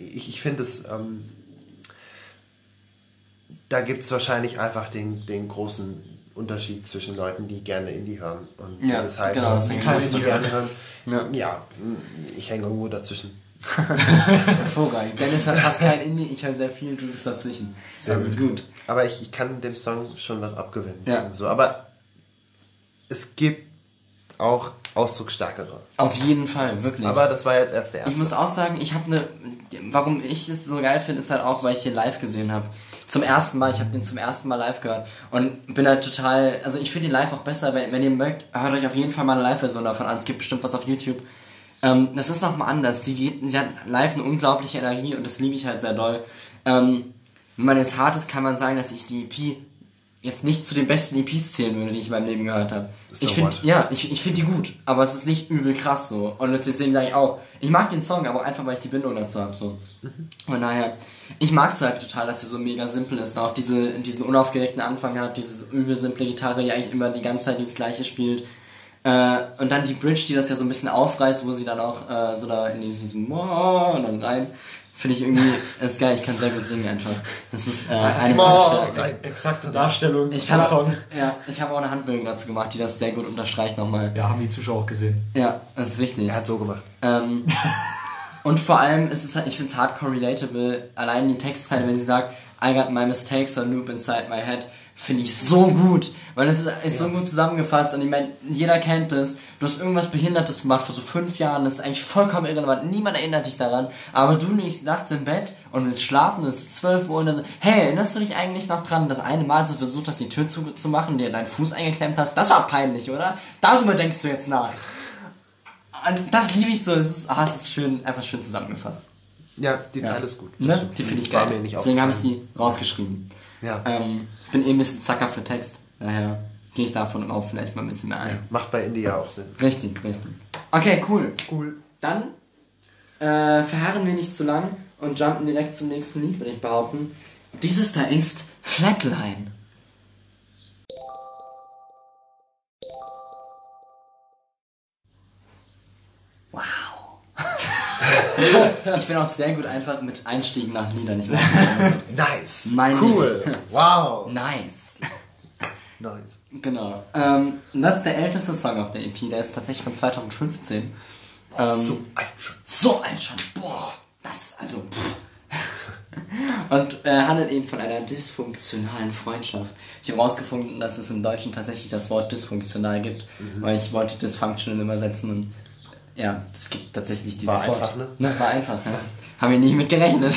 ich ich finde es, ähm, da gibt es wahrscheinlich einfach den, den großen Unterschied zwischen Leuten, die gerne Indie hören und Ja, das halt genau, das denke ich so gerne hören. Ja. Ja, ich hänge irgendwo dazwischen. Hervorragend. Dennis hört fast kein Indie, ich höre sehr viel, du bist dazwischen. Sehr Also gut. gut. Aber ich, ich kann dem Song schon was abgewinnen. Ja. So. Aber es gibt auch ausdrucksstärkere. Auf jeden Fall, wirklich. Aber das war jetzt erst der erste. Ich muss auch sagen, ich habe eine. Warum ich es so geil finde, ist halt auch, weil ich den live gesehen habe. Zum ersten Mal, ich habe den zum ersten Mal live gehört und bin halt total. Also ich finde den live auch besser, wenn, wenn ihr mögt, hört euch auf jeden Fall mal eine Live-Version davon an. Es gibt bestimmt was auf YouTube. Ähm, das ist nochmal anders. Sie, geht, sie hat live eine unglaubliche Energie und das liebe ich halt sehr doll. Ähm, wenn man jetzt hart ist, kann man sagen, dass ich die EP jetzt nicht zu den besten EPs zählen würde, die ich in meinem Leben gehört habe. So Ich finde, ja, ich, ich finde die gut, aber es ist nicht übel krass so. Und deswegen sage ich auch, ich mag den Song, aber einfach, weil ich die Bindung dazu habe. So. Von daher, ich mag es halt total, dass er so mega simpel ist. Und auch diese, diesen unaufgeregten Anfang hat, diese übel simple Gitarre, die eigentlich immer die ganze Zeit dieses gleiche spielt. Äh, und dann die Bridge, die das ja so ein bisschen aufreißt, wo sie dann auch äh, so da in diesen Mo und dann rein. Finde ich irgendwie, ist geil, ich kann sehr gut singen einfach. Das ist äh, eine meiner Stärken. Exakte Darstellung Ich kann Song. Ja, ich habe auch eine Handbewegung dazu gemacht, die das sehr gut unterstreicht nochmal. Ja, haben die Zuschauer auch gesehen. Ja, das ist wichtig. er hat so gemacht. Ähm, und vor allem ist es halt, ich finde es hardcore relatable. Allein die Textzeile, wenn sie sagt, I got my mistakes on loop inside my head, finde ich so gut. Weil es ist, ist so gut zusammengefasst und ich meine, jeder kennt das. Du hast irgendwas Behindertes gemacht vor so fünf Jahren, das ist eigentlich vollkommen irrelevant. Niemand erinnert dich daran. Aber du liegst nachts im Bett und willst schlafen und es ist 12 Uhr und dann so, hey, erinnerst du dich eigentlich noch dran, das eine Mal, du versucht hast, die Tür zuzumachen, dir deinen Fuß eingeklemmt hast? Das war peinlich, oder? Darüber denkst du jetzt nach. Und das liebe ich so. Es ist, ah, es ist schön, einfach schön zusammengefasst. Ja, die Zeile ist gut. Ne? Die finde ich War geil. mir nicht Deswegen habe ich die rausgeschrieben. Ja. Ähm, ich bin eh ein bisschen Zacker für Text. Daher gehe ich davon auch vielleicht mal ein bisschen mehr ein. Macht bei Indie ja auch Sinn. Richtig, richtig. Okay, cool. Cool. Dann äh, verharren wir nicht zu lang und jumpen direkt zum nächsten Lied, würde ich behaupten. Dieses da ist Flatline. ich bin auch sehr gut einfach mit Einstiegen nach Liedern. Ich bin Nice. Mein cool. Wow. nice. Nice. Genau. Ähm, das ist der älteste Song auf der EP. Der ist tatsächlich von 2015. Ähm, so alt schon. so alt schon. Boah. Das, also. Und äh, handelt eben von einer dysfunktionalen Freundschaft. Ich habe herausgefunden, dass es im Deutschen tatsächlich das Wort dysfunktional gibt, Mhm. weil ich wollte dysfunctional übersetzen und ja, es gibt tatsächlich dieses War Wort. einfach, ne? War einfach, ja. Haben wir nicht mit gerechnet.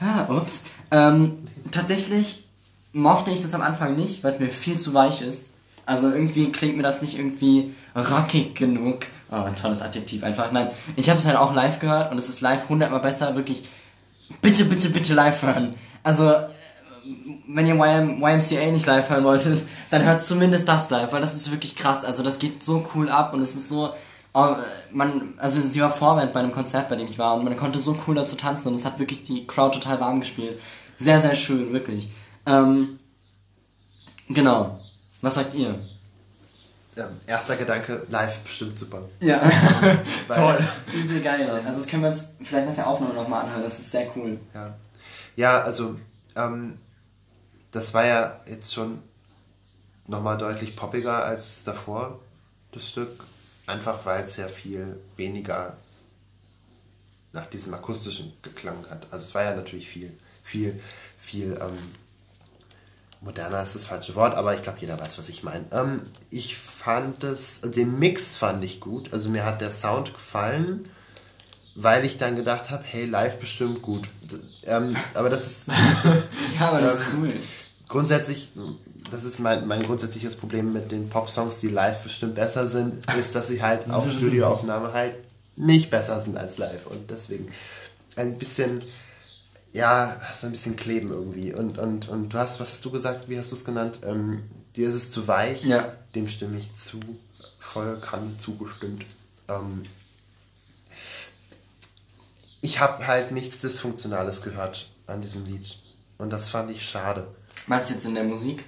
ja, ups. Ähm, tatsächlich mochte ich das am Anfang nicht, weil es mir viel zu weich ist. Also irgendwie klingt mir das nicht irgendwie rockig genug. Oh, ein tolles Adjektiv einfach. Nein, ich habe es halt auch live gehört und es ist live hundertmal besser. Wirklich, bitte, bitte, bitte live hören. Also, wenn ihr YM, YMCA nicht live hören wolltet, dann hört zumindest das live, weil das ist wirklich krass. Also das geht so cool ab und es ist so, man, also sie war Vorband bei einem Konzert, bei dem ich war und man konnte so cool dazu tanzen und es hat wirklich die Crowd total warm gespielt. Sehr, sehr schön, wirklich. Ähm, genau. Was sagt ihr? Ähm, erster Gedanke, live bestimmt super. Ja. Toll. Das ist übel geil. Also das können wir uns vielleicht nach der Aufnahme nochmal anhören. Das ist sehr cool. Ja, ja also ähm, das war ja jetzt schon nochmal deutlich poppiger als davor, das Stück. Einfach weil es ja viel weniger nach diesem akustischen geklangen hat. Also es war ja natürlich viel, viel, viel ähm, moderner ist das falsche Wort, aber ich glaube, jeder weiß, was ich meine. Ähm, ich fand es, den Mix fand ich gut. Also mir hat der Sound gefallen, weil ich dann gedacht habe, hey, live bestimmt gut. Ähm, aber das ist Ja, aber das ist cool. grundsätzlich, das ist mein, mein grundsätzliches Problem mit den Pop-Songs, die live bestimmt besser sind, ist, dass sie halt auf Studioaufnahme halt nicht besser sind als live. Und deswegen ein bisschen, ja, so ein bisschen kleben irgendwie. Und, und, und du hast, was hast du gesagt, wie hast du es genannt? Ähm, dir ist es zu weich. Ja. Dem stimme ich zu, voll kann zugestimmt. Ähm, ich habe halt nichts Dysfunktionales gehört an diesem Lied. Und das fand ich schade. Meinst du jetzt in der Musik?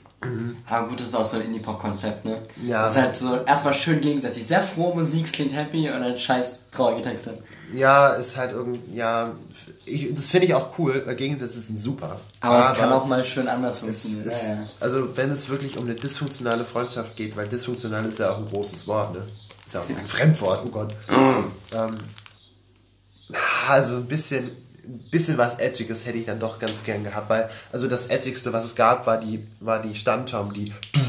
Aber gut, das ist auch so ein Indie-Pop-Konzept, ne? Ja. Das ist halt so erstmal schön gegensätzlich. Sehr frohe Musik, es klingt happy und dann scheiß traurige Texte. Ja, ist halt irgendwie, ja, ich, das finde ich auch cool, weil Gegensätze sind super. Aber, es kann auch mal schön anders funktionieren. ja, ja. Also, wenn es wirklich um eine dysfunktionale Freundschaft geht, weil dysfunktional ist ja auch ein großes Wort, ne? Ist ja auch ein Fremdwort, oh Gott. ähm, also, ein bisschen, ein bisschen was Edgiges hätte ich dann doch ganz gern gehabt, weil, also das Edgigste, was es gab, war die, war die Stammtom, die du,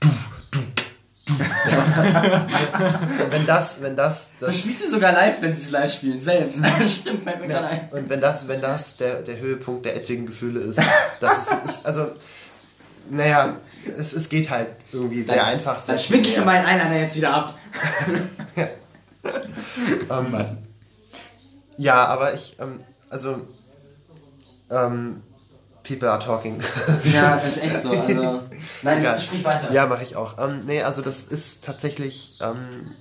du, du, du. Wenn das, wenn das, Das spielt sie sogar live, wenn sie es live spielen, selbst. Stimmt, fällt mir gerade ein. Und wenn das, wenn das der, der Höhepunkt der edgigen Gefühle ist, das ist wirklich, also, naja, es, es geht halt irgendwie sehr einfach. Sehr Dann schmink ich meinen Eyeliner jetzt wieder ab. Ähm, ja, aber ich, ähm, also, ähm, people are talking. Ja, ist echt so. Also, nein, Egal. sprich weiter. Ja, mache ich auch. Ähm, nee, also das ist tatsächlich, ähm,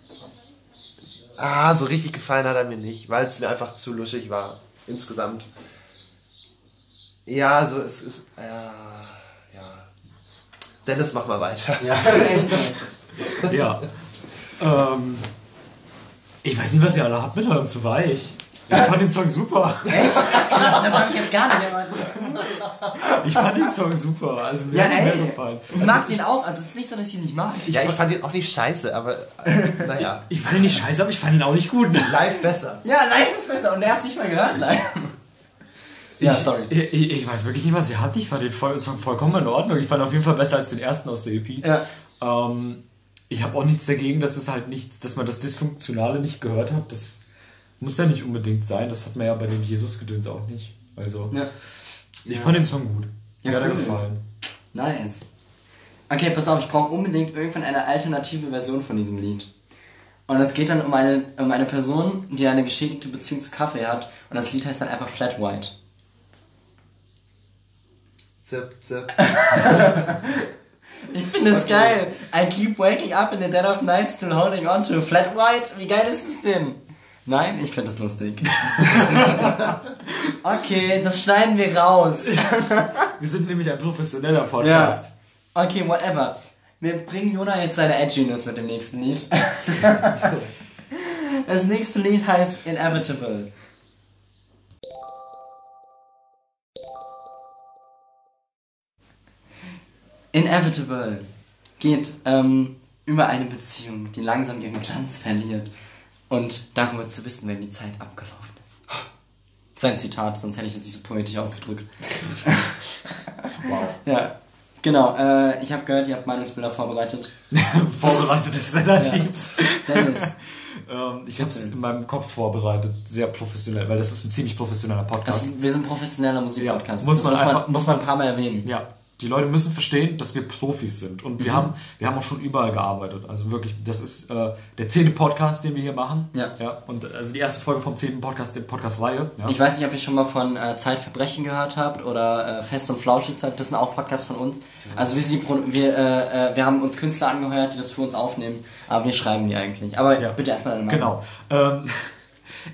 ah, so richtig gefallen hat er mir nicht, weil es mir einfach zu luschig war, insgesamt. Ja, also es ist, ja, ja. Dennis, mach mal weiter. Ja, echt so. Ja. ähm, ich weiß nicht, was ihr alle habt mit eurem zu weich. Ich fand den Song super. Echt? Das habe ich jetzt gar nicht erwartet. Ich fand den Song super. Also mir Ja, hat er ey, gefallen. ich mag den auch. Also es ist nicht so, dass ich ihn nicht mag. Ja, ich fand ihn auch nicht scheiße, aber äh, naja, Ich fand ihn nicht scheiße, aber ich fand ihn auch nicht gut. live besser. Ja, live ist besser. Und er hat es nicht mal gehört, live. Ja, sorry. Ich, ich, ich weiß wirklich nicht, was ihr habt. Ich fand den voll, Song vollkommen in Ordnung. Ich fand auf jeden Fall besser als den ersten aus der EP. Ja. Ähm, ich habe auch nichts dagegen, dass es halt nichts, dass man das Dysfunktionale nicht gehört hat. Das muss ja nicht unbedingt sein. Das hat man ja bei dem Jesus-Gedöns auch nicht. Also, Ja. ich fand den Song gut. Ja, Mir hat er gefallen. Nice. Okay, pass auf, ich brauche unbedingt irgendwann eine alternative Version von diesem Lied. Und es geht dann um eine, um eine Person, die eine geschädigte Beziehung zu Kaffee hat. Und das Lied heißt dann einfach Flat White. Zip, zip. Ich finde es geil. I keep waking up in the dead of night still holding on to Flat White. Wie geil ist das denn? Nein, ich finde das lustig. okay, das schneiden wir raus. Wir sind nämlich ein professioneller Ja. Podcast. Okay, whatever. Wir bringen Jona jetzt seine Edginess mit dem nächsten Lied. Das nächste Lied heißt Inevitable. Inevitable geht ähm, über eine Beziehung, die langsam ihren Glanz verliert und darüber zu wissen, wenn die Zeit abgelaufen ist. Sein Zitat, sonst hätte ich jetzt nicht so poetisch ausgedrückt. Wow. Ja, genau. Äh, ich habe gehört, ihr habt Meinungsbilder vorbereitet. Vorbereitet ist relativ. Dennis, Ähm, ich habe es in meinem Kopf vorbereitet, sehr professionell, weil das ist ein ziemlich professioneller Podcast. das, wir sind professioneller Musikpodcast. Ja, muss man muss, man, einfach- muss man ein paar Mal erwähnen. Ja, die Leute müssen verstehen, dass wir Profis sind. Und wir, haben, wir haben auch schon überall gearbeitet. Also wirklich, das ist äh, der zehnte Podcast, den wir hier machen. Ja. ja. Und also die erste Folge vom zehnten Podcast, der Podcast-Reihe. Ja. Ich weiß nicht, ob ihr schon mal von äh, Zeitverbrechen gehört habt oder äh, Fest und Flauschig Zeit. Das sind auch Podcasts von uns. Also wir, sind die Pro wir, äh, äh, wir haben uns Künstler angeheuert, die das für uns aufnehmen. Aber wir schreiben die eigentlich. Aber Ja. bitte erstmal deine Meinung. Genau. Ähm,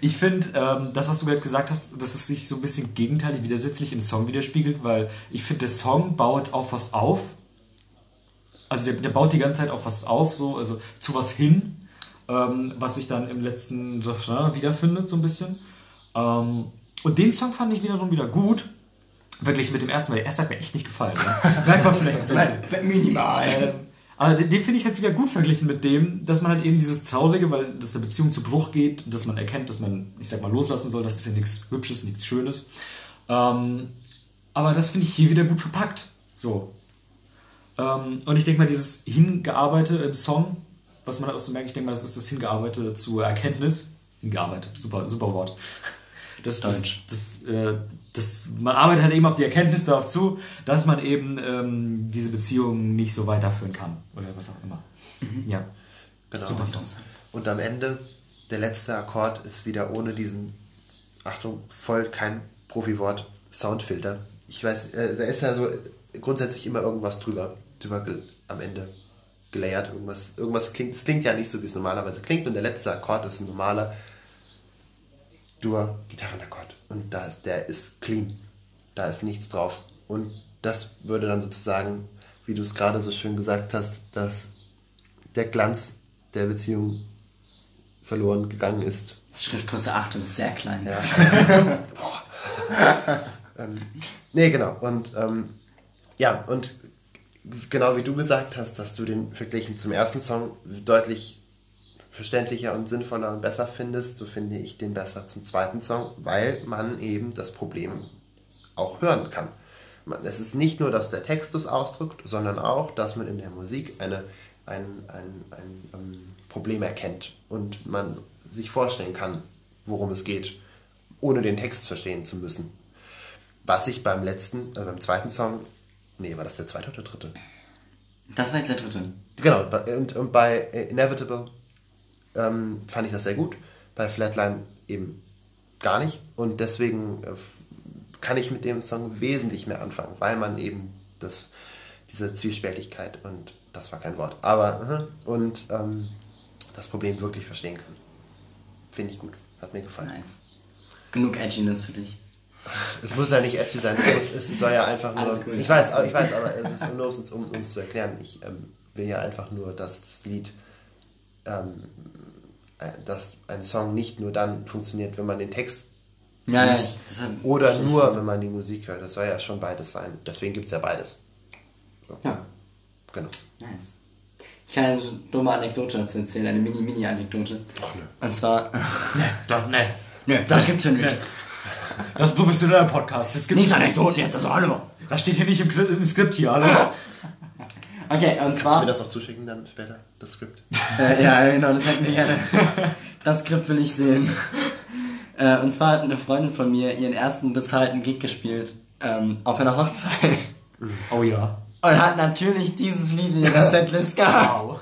ich finde, ähm, das, was du gerade gesagt hast, dass es sich so ein bisschen gegenteilig widersetzlich im Song widerspiegelt, weil ich finde, der Song baut auf was auf. Also der, der baut die ganze Zeit auf was auf, so, also zu was hin, ähm, was sich dann im letzten Refrain wiederfindet, so ein bisschen. Ähm, und den Song fand ich wiederum wieder gut. Wirklich mit dem ersten, weil der erste hat mir echt nicht gefallen. Ne? Merkt man vielleicht ein bisschen. Minimal. Aber den, den finde ich halt wieder gut verglichen mit dem, dass man halt eben dieses Traurige, weil das eine Beziehung zu Bruch geht, dass man erkennt, dass man, ich sag mal, loslassen soll, das ist ja nichts Hübsches, nichts Schönes. Ähm, aber das finde ich hier wieder gut verpackt. So. Ähm, und ich denke mal, dieses Hingearbeite im Song, was man auch so merkt, ich denke mal, das ist das Hingearbeite zur Erkenntnis. Hingearbeitet, super, super Wort. Das, das, das, äh, das, man arbeitet halt eben auf die Erkenntnis darauf zu, dass man eben ähm, diese Beziehung nicht so weiterführen kann. Oder was auch immer. Ja. Genau. Super Song. Und am Ende, der letzte Akkord ist wieder ohne diesen, Achtung, voll kein Profi-Wort, Soundfilter. Ich weiß, äh, da ist ja so grundsätzlich immer irgendwas drüber, drüber am Ende gelayert. Irgendwas, irgendwas klingt, es klingt ja nicht so, wie es normalerweise klingt. Und der letzte Akkord ist ein normaler Dur-Gitarrenakkord. Und da ist, der ist clean. Da ist nichts drauf. Und das würde dann sozusagen, wie du es gerade so schön gesagt hast, dass der Glanz der Beziehung verloren gegangen ist. Schriftgröße 8, das ist sehr klein. Ja. Boah. ähm, nee, genau. Und ähm, ja, und genau wie du gesagt hast, dass du den verglichen zum ersten Song deutlich verständlicher und sinnvoller und besser findest, so finde ich den besser zum zweiten Song, weil man eben das Problem auch hören kann. Es ist nicht nur, dass der Text es ausdrückt, sondern auch, dass man in der Musik eine, ein, ein, ein ähm, Problem erkennt und man sich vorstellen kann, worum es geht, ohne den Text verstehen zu müssen. Was ich beim letzten, äh, beim zweiten Song, nee, war das der zweite oder dritte? Das war jetzt der dritte. Genau, und, und bei äh, Inevitable ähm, fand ich das sehr gut, bei Flatline eben gar nicht und deswegen äh, kann ich mit dem Song wesentlich mehr anfangen, weil man eben das, diese Zwiespältigkeit und das war kein Wort, aber und ähm, das Problem wirklich verstehen kann. Finde ich gut, hat mir gefallen. Nice. Genug Edginess für dich. Es muss ja nicht edgy sein, es, muss, es soll ja einfach nur. gut. Ich weiß, ich weiß, aber es ist nur, um um es zu erklären. Ich ähm, will ja einfach nur, dass das Lied, ähm, äh, dass ein Song nicht nur dann funktioniert, wenn man den Text Ja, ja, liest, ich, oder nur, wenn man die Musik hört. Das soll ja schon beides sein. Deswegen gibt es ja beides. So. Ja, Genau. nice. Ich kann eine dumme Anekdote dazu erzählen, eine Mini-Mini-Anekdote. Ach, nö. Und zwar. Da, nee. Nö, das gibt's ja nicht. Das ist professioneller Podcast. Das gibt's Nicht nicht. Anekdoten jetzt, also hallo. Das steht hier nicht im, im Skript hier, hallo. Okay, und Kannst du zwar. mir das auch zuschicken dann später, das Skript? Äh, ja, genau, das hätten wir gerne. Das Skript will ich sehen. Äh, und zwar hat eine Freundin von mir ihren ersten bezahlten Gig gespielt. Ähm, auf einer Hochzeit. Oh ja. Und hat natürlich dieses Lied in ihrer Setlist gehabt. Wow.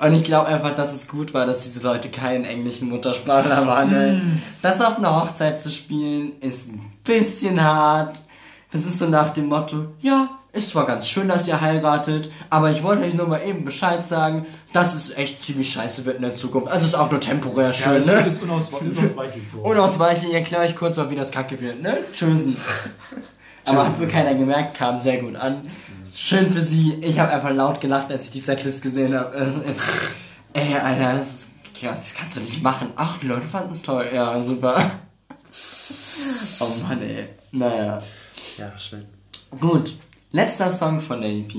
Und ich glaube einfach, dass es gut war, dass diese Leute keinen englischen Muttersprachler waren. weil Das auf einer Hochzeit zu spielen, ist ein bisschen hart. Das ist so nach dem Motto, ja, ist zwar ganz schön, dass ihr heiratet, aber ich wollte euch nur mal eben Bescheid sagen, dass es echt ziemlich scheiße wird in der Zukunft. Also ist auch nur temporär Ja, schön, das ne? ist unauswe- unausweichlich so. Unausweichlich erkläre ich kurz mal, wie das kacke wird, ne? Tschüssen. Aber hat wohl keiner gemerkt, kam sehr gut an. Schön für sie. Ich habe einfach laut gelacht, als ich die Setlist gesehen habe. Ey, Alter, das, ist krass, das kannst du nicht machen. Ach, die Leute fanden es toll. Ja, super. Oh Mann, ey. Naja. Ja, schön. Gut. Letzter Song von der EP.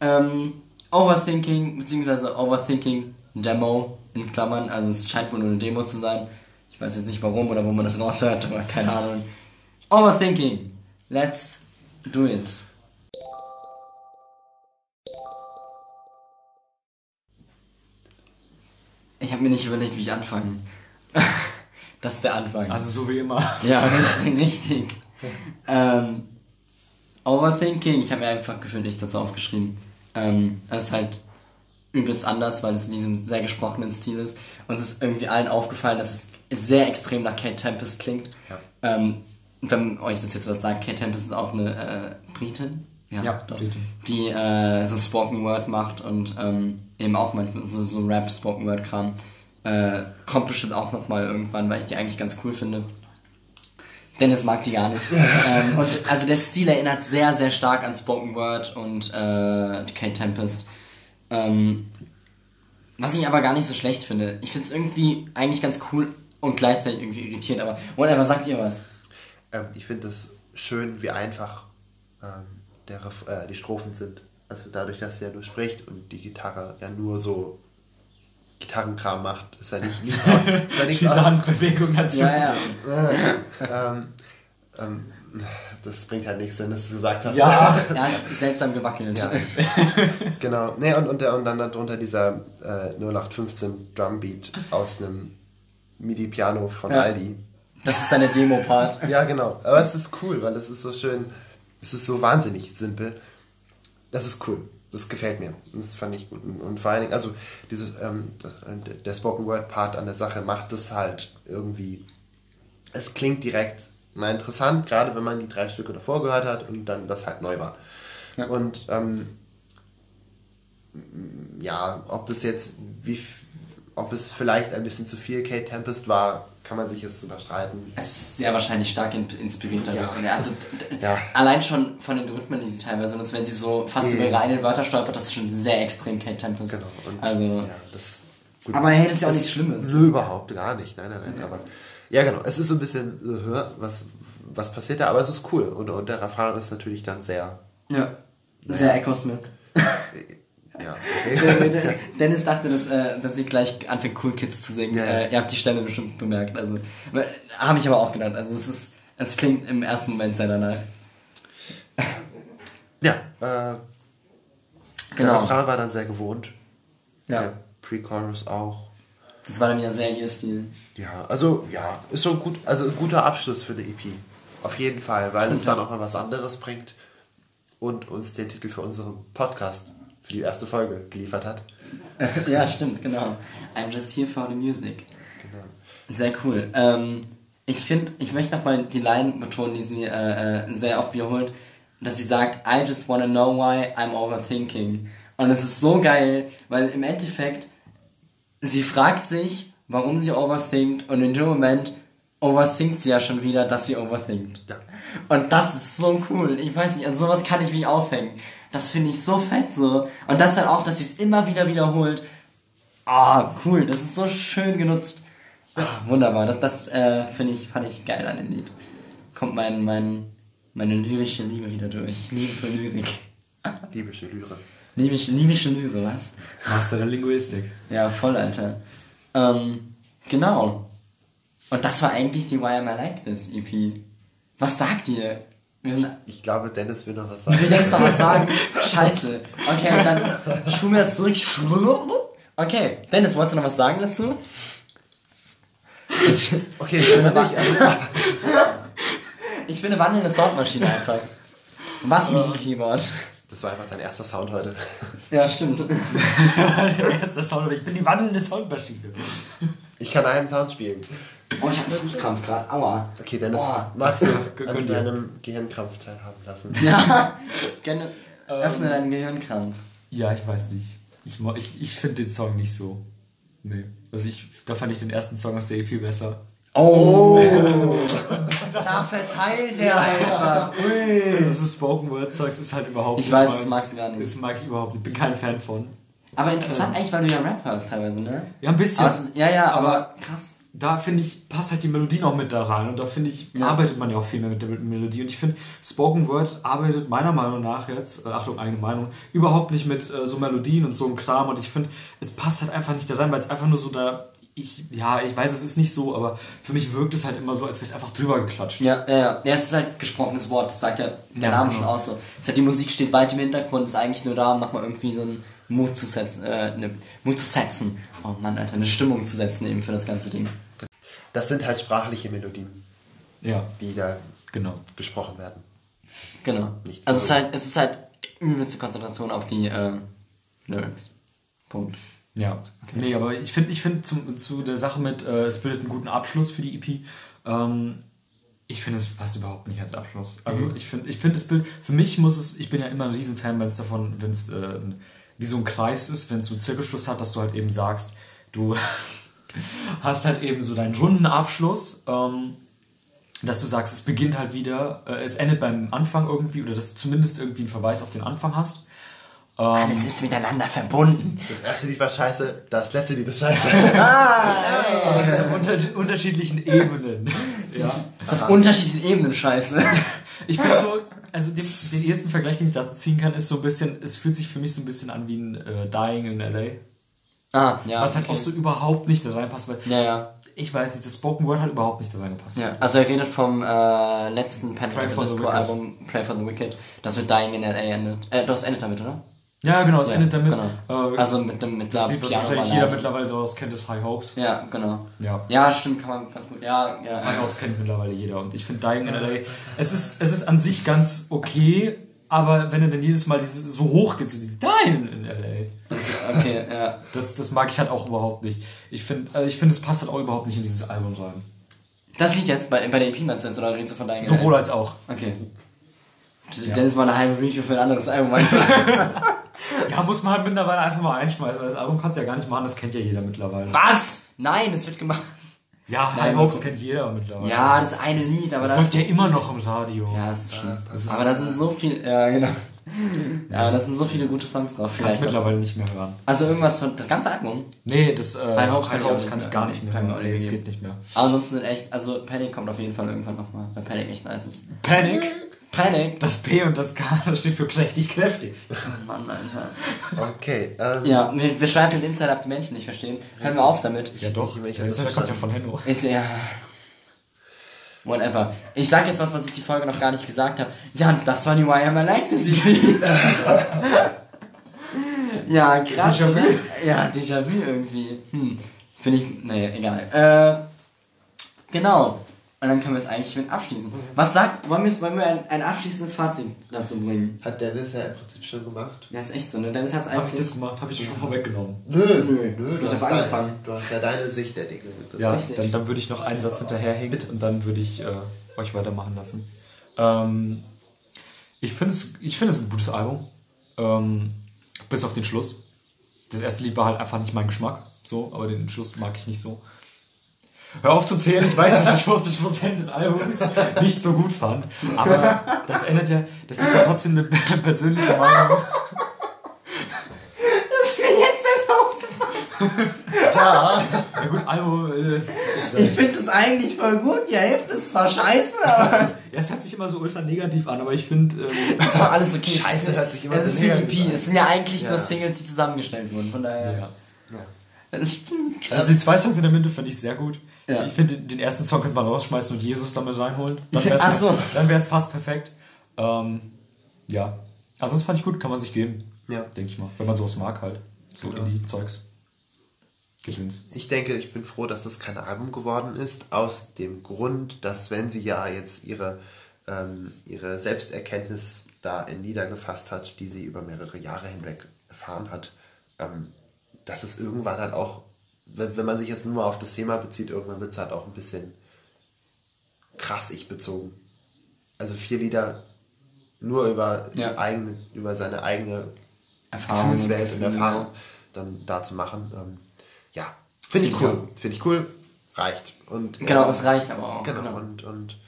Ähm, Overthinking, beziehungsweise Overthinking Demo in Klammern. Also es scheint wohl nur eine Demo zu sein. Ich weiß jetzt nicht warum oder wo man das raushört, aber keine Ahnung. Overthinking. Let's do it. Ich habe mir nicht überlegt, wie ich anfange. das ist der Anfang. Also so wie immer. Ja, richtig, richtig. ähm, Overthinking, ich habe mir einfach gefühlt nichts dazu aufgeschrieben. Ähm, es ist halt übelst anders, weil es in diesem sehr gesprochenen Stil ist. Uns ist irgendwie allen aufgefallen, dass es sehr extrem nach Kate Tempest klingt. Ja. Ähm, wenn euch das jetzt was sagt, Kate Tempest ist auch eine äh, Britin. Ja, doch. Britin. Die äh, so Spoken Word macht und ähm, eben auch manchmal so, so Rap, Spoken Word Kram. Äh, kommt bestimmt auch nochmal irgendwann, weil ich die eigentlich ganz cool finde. Dennis mag die gar nicht. ähm, und also der Stil erinnert sehr, sehr stark an Spoken Word und äh, Kate Tempest. Ähm, was ich aber gar nicht so schlecht finde. Ich finde es irgendwie eigentlich ganz cool und gleichzeitig irgendwie irritierend, aber whatever, sagt ihr was? Ähm, ich finde es schön, wie einfach ähm, der, äh, die Strophen sind. Also dadurch, dass er nur spricht und die Gitarre ja nur so Gitarrenkram macht, ist er nicht, nicht, ist er nicht Diese Handbewegung dazu. Ja, ja. ähm, ähm, das bringt halt nichts, wenn du es gesagt hast. Ja. Hat seltsam gewackelt. Ja. genau. Nee, und, und, und dann darunter dieser äh, 0815 Drumbeat aus einem MIDI-Piano von Ja. Aldi. Das ist deine Demo-Part. Ja, genau. Aber es ist cool, weil es ist so schön, es ist so wahnsinnig simpel. Das ist cool. Das gefällt mir. Das fand ich gut. Und, vor allen Dingen, also diese, ähm, das, der Spoken Word Part an der Sache macht es halt irgendwie. Es klingt direkt mal interessant, gerade wenn man die drei Stücke davor gehört hat und dann das halt neu war. Ja. Und ähm, ja, ob das jetzt, wie, ob es vielleicht ein bisschen zu viel Kate Tempest war, kann man sich jetzt überstreiten. Es ist sehr wahrscheinlich stark in, inspiriert davon. Also, Ja. Allein schon von den Rhythmen, die sie teilweise nutzt, wenn sie so fast Mhm. über ihre eigenen Wörter stolpert, das ist schon sehr extrem Kate Tempest. Genau. Und also, ja, das, gut. Aber hey, das ist ja auch nichts Schlimmes. Nö, überhaupt gar nicht. Nein, nein, nein. Aber ja, genau. Es ist so ein bisschen, äh, was, was passiert da, aber es ist cool. Und, und der Refrain ist natürlich dann sehr, ja. Sehr Echo Smith. ja, okay. Dennis dachte, dass, äh, dass sie gleich anfängt, Cool Kids zu singen. Ja, ja. Äh, ihr habt die Stelle bestimmt bemerkt. Also, habe ich aber auch gedacht. Also, es ist, es klingt im ersten Moment sehr danach. ja, äh, der Genau. Refrain war dann sehr gewohnt. Ja. Der Pre-Chorus auch. Das war dann wieder sehr ihr Stil. Ja, also ja, ist so ein, gut, also ein guter Abschluss für eine EP. Auf jeden Fall, weil es dann auch mal was anderes bringt und uns den Titel für unseren Podcast, für die erste Folge geliefert hat. ja, stimmt, genau. I'm just here for the music. Genau. Sehr cool. Ähm, ich finde, ich möchte nochmal die Line betonen, die sie äh, äh, sehr oft wiederholt, dass sie sagt, I just wanna know why I'm overthinking. Und es ist so geil, weil im Endeffekt, sie fragt sich, warum sie overthinkt und in dem Moment overthinkt sie ja schon wieder, dass sie overthinkt. Ja. Und das ist so cool. Ich weiß nicht, an sowas kann ich mich aufhängen. Das finde ich so fett so. Und das dann auch, dass sie es immer wieder wiederholt. Ah, cool. Das ist so schön genutzt. Ah, wunderbar. Das, das äh, finde ich, fand ich geil an dem Lied. Kommt mein, mein, meine lyrische Liebe wieder durch. Liebe für Lyrik. Libysche Lyre. Libysche, libysche Lyre, was? Master der Linguistik. Ja, voll, Alter. Ähm, genau. Und das war eigentlich die Why Am I Like This EP. Was sagt ihr? Sind Ich glaube, Dennis will noch was sagen. Du denkst noch was sagen? Scheiße. Okay, und dann schulen wir das zurück. Okay, Dennis, wolltest du noch was sagen dazu? Okay, ich bin nicht. Ich bin eine wandelnde Soundmaschine einfach. Was MIDI-Keyboard? Das war einfach dein erster Sound heute. Ja, stimmt. der erste Sound, aber ich bin die wandelnde Soundmaschine. Ich kann einen Sound spielen. Oh, ich hab einen Fußkrampf gerade. Aua. Okay, Dennis, Boah. magst du uns an dir. deinem Gehirnkrampf teilhaben lassen? Ja, gerne. Öffne deinen Gehirnkrampf. Ja, ich weiß nicht. Ich, ich, ich finde den Song nicht so. Nee. Also ich, da fand ich den ersten Song aus der EP besser. Oh! da verteilt er einfach. Ui. Also so Spoken Word Songs ist halt überhaupt Ich nicht weiß, meins. das magst du gar nicht. Das mag ich überhaupt nicht. Bin kein Fan von. Aber interessant eigentlich, weil du ja Rap hörst teilweise, ne? Ja, ein bisschen. Ist, ja, ja, aber, Aber- krass. Da finde ich, passt halt die Melodie noch mit da rein und da finde ich, Ja. arbeitet man ja auch viel mehr mit der Melodie und ich finde, Spoken Word arbeitet meiner Meinung nach jetzt, äh, Achtung, eigene Meinung, überhaupt nicht mit äh, so Melodien und so einem Kram und ich finde, es passt halt einfach nicht da rein, weil es einfach nur so da, ich, ja, ich weiß, es ist nicht so, aber für mich wirkt es halt immer so, als wäre es einfach drüber geklatscht. Ja, ja, ja. Es ist halt gesprochenes Wort, das sagt ja der Ja, Name genau. schon aus. So. Es ist halt, die Musik steht weit im Hintergrund, ist eigentlich nur da, um nochmal irgendwie so einen Mut zu setzen, äh, eine, Mut zu setzen. Oh Mann, Alter, eine Stimmung zu setzen eben für das ganze Ding. Das sind halt sprachliche Melodien, Ja, die da genau. gesprochen werden. Genau. Nicht also es ist halt, es ist halt übelste Konzentration auf die äh, Lyrics. Punkt. Ja, nee, aber ich finde, ich find zum- zu der Sache mit, äh, es bildet einen guten Abschluss für die EP. Ähm, ich finde, es passt überhaupt nicht als Abschluss. Also Mhm. ich finde, ich finde das Bild, für mich muss es, ich bin ja immer ein Riesenfan, wenn es davon, wenn es äh, wie so ein Kreis ist, wenn es so einen Zirkelschluss hat, dass du halt eben sagst, du hast halt eben so deinen runden Abschluss, ähm, dass du sagst, es beginnt halt wieder, äh, es endet beim Anfang irgendwie, oder dass du zumindest irgendwie einen Verweis auf den Anfang hast. Alles ist miteinander verbunden. Das erste Lied war scheiße, das letzte Lied ist scheiße. Das ist auf unter unterschiedlichen Ebenen. ja. Das ist auf unterschiedlichen Ebenen scheiße. Ich finde so, also den, den ersten Vergleich, den ich dazu ziehen kann, ist so ein bisschen, es fühlt sich für mich so ein bisschen an wie ein äh, Dying in LA. Ah, ja. was halt okay. auch so überhaupt nicht da reinpasst, weil Ja, ja. ich weiß nicht, das Spoken Word hat überhaupt nicht da reingepasst. Ja, also er redet vom äh, letzten the Disco Wicked. Album Pray for the Wicked, das mit Dying in L.A. endet. Äh, doch, es endet damit, oder? Ja, genau, es Ja, endet damit. Genau. Äh, also mit dem mit das der Lied, was wahrscheinlich jeder mittlerweile daraus kennt, ist High Hopes. Ja, genau. Ja. Ja, stimmt, kann man ganz gut. Ja, ja. High Hopes kennt mittlerweile jeder und ich finde Dying in LA, es ist, es ist an sich ganz okay, aber wenn er dann jedes Mal dieses so hoch geht, so die Dying in LA, Okay, ja. das, das mag ich halt auch überhaupt nicht. Ich finde, also ich finde, es passt halt auch überhaupt nicht in dieses Album rein. Das liegt jetzt bei, bei meinst du jetzt, oder redest du von Dying in Sowohl als auch. Okay. Dennis mal eine halbe Review für ein anderes Album. Ja, muss man halt mittlerweile einfach mal einschmeißen, weil das Album kannst du ja gar nicht machen, das kennt ja jeder mittlerweile. Was? Nein, das wird gemacht. Ja, Nein, High Hopes kennt jeder mittlerweile. Ja, das eine Lied, aber das das. läuft ja immer noch im Radio. Ja, das ist schlimm. aber da sind so viele. Ja, genau. Ja, da sind so viele gute Songs drauf. Kannst mittlerweile nicht mehr hören. Also irgendwas von. Das ganze Album. Nee, das äh, High Hopes kann ich auch kann ich gar nicht mehr hören. Nee, es geht nicht mehr. Aber ansonsten sind echt. Also Panic kommt auf jeden Fall irgendwann nochmal. Weil Panic echt nice ist. Panic, Panic? das P und das K, das steht für prächtig kräftig. Mann, Alter. Okay, ähm, Ja, wir, wir schweifen den Inside Up die Menschen nicht verstehen. Hören wir auf damit. Ja doch, Ich- ich- der Insider kommt ja von Henno. Ist ja. Whatever. Ich sag jetzt was, was ich die Folge noch gar nicht gesagt habe. Ja, das war die Why Am I Like This EP. ja, krass. Déjà-vu. oder? Ja, Déjà-vu irgendwie. Hm. Finde ich. Nee, egal. Äh, genau. Und dann können wir es eigentlich mit abschließen. Was sagt. Wollen wir, wollen wir ein, ein abschließendes Fazit dazu bringen? hat Dennis ja im Prinzip schon gemacht. Ja, ist echt so, ne? Dennis hat's Habe ich eigentlich. das gemacht? Habe ich schon vorweggenommen. Nö, Nö, nö, du hast einfach dein- angefangen. Du hast ja deine Sicht der Dinge Ja, dann, dann würde ich noch einen Satz hinterherhängen und dann würde ich äh, euch weitermachen lassen. Ähm, ich finde es ich find es ein gutes Album. Ähm, bis auf den Schluss. Das erste Lied war halt einfach nicht mein Geschmack. So, aber den Schluss mag ich nicht so. Hör auf zu zählen, ich weiß, dass ich 50% des Albums nicht so gut fand. Aber das ändert ja, das ist ja trotzdem eine persönliche Meinung. Das ist mir jetzt erst aufgefallen. Da, Ja gut, Album äh, ist, Ich finde es eigentlich voll gut. Die Hälfte ist zwar scheiße, aber. Ja, es hört sich immer so ultra negativ an, aber ich finde, ähm, Das war alles okay. Scheiße hört sich immer Es so ist eine negativ EP. an. Es sind ja eigentlich Ja. nur Singles, die zusammengestellt wurden. Von daher. ja. ja. Das stimmt. Also die zwei Songs in der Mitte fand ich sehr gut. Ja. Ich finde, den ersten Song könnte man rausschmeißen und Jesus damit reinholen. Dann wäre es Ach so. fast perfekt. Ähm, ja. Also das fand ich gut, kann man sich geben. Ja. Denke ich mal. Wenn man sowas mag halt. So Genau. Indie-Zeugs. Gewinnt. Ich denke, ich bin froh, dass es kein Album geworden ist, aus dem Grund, dass wenn sie ja jetzt ihre, ähm, ihre Selbsterkenntnis da in niedergefasst hat, die sie über mehrere Jahre hinweg erfahren hat, ähm, dass es irgendwann halt auch, wenn, wenn man sich jetzt nur auf das Thema bezieht, irgendwann wird es halt auch ein bisschen krass ich bezogen. Also vier Lieder nur über, Ja. eigene, über seine eigene Erfahrung. Gefühlswelt und Gefühle. Erfahrung dann da zu machen. Ähm, ja, finde ich cool. Finde ich cool. Reicht. Und, Genau, äh, es reicht aber auch. Genau. Und, und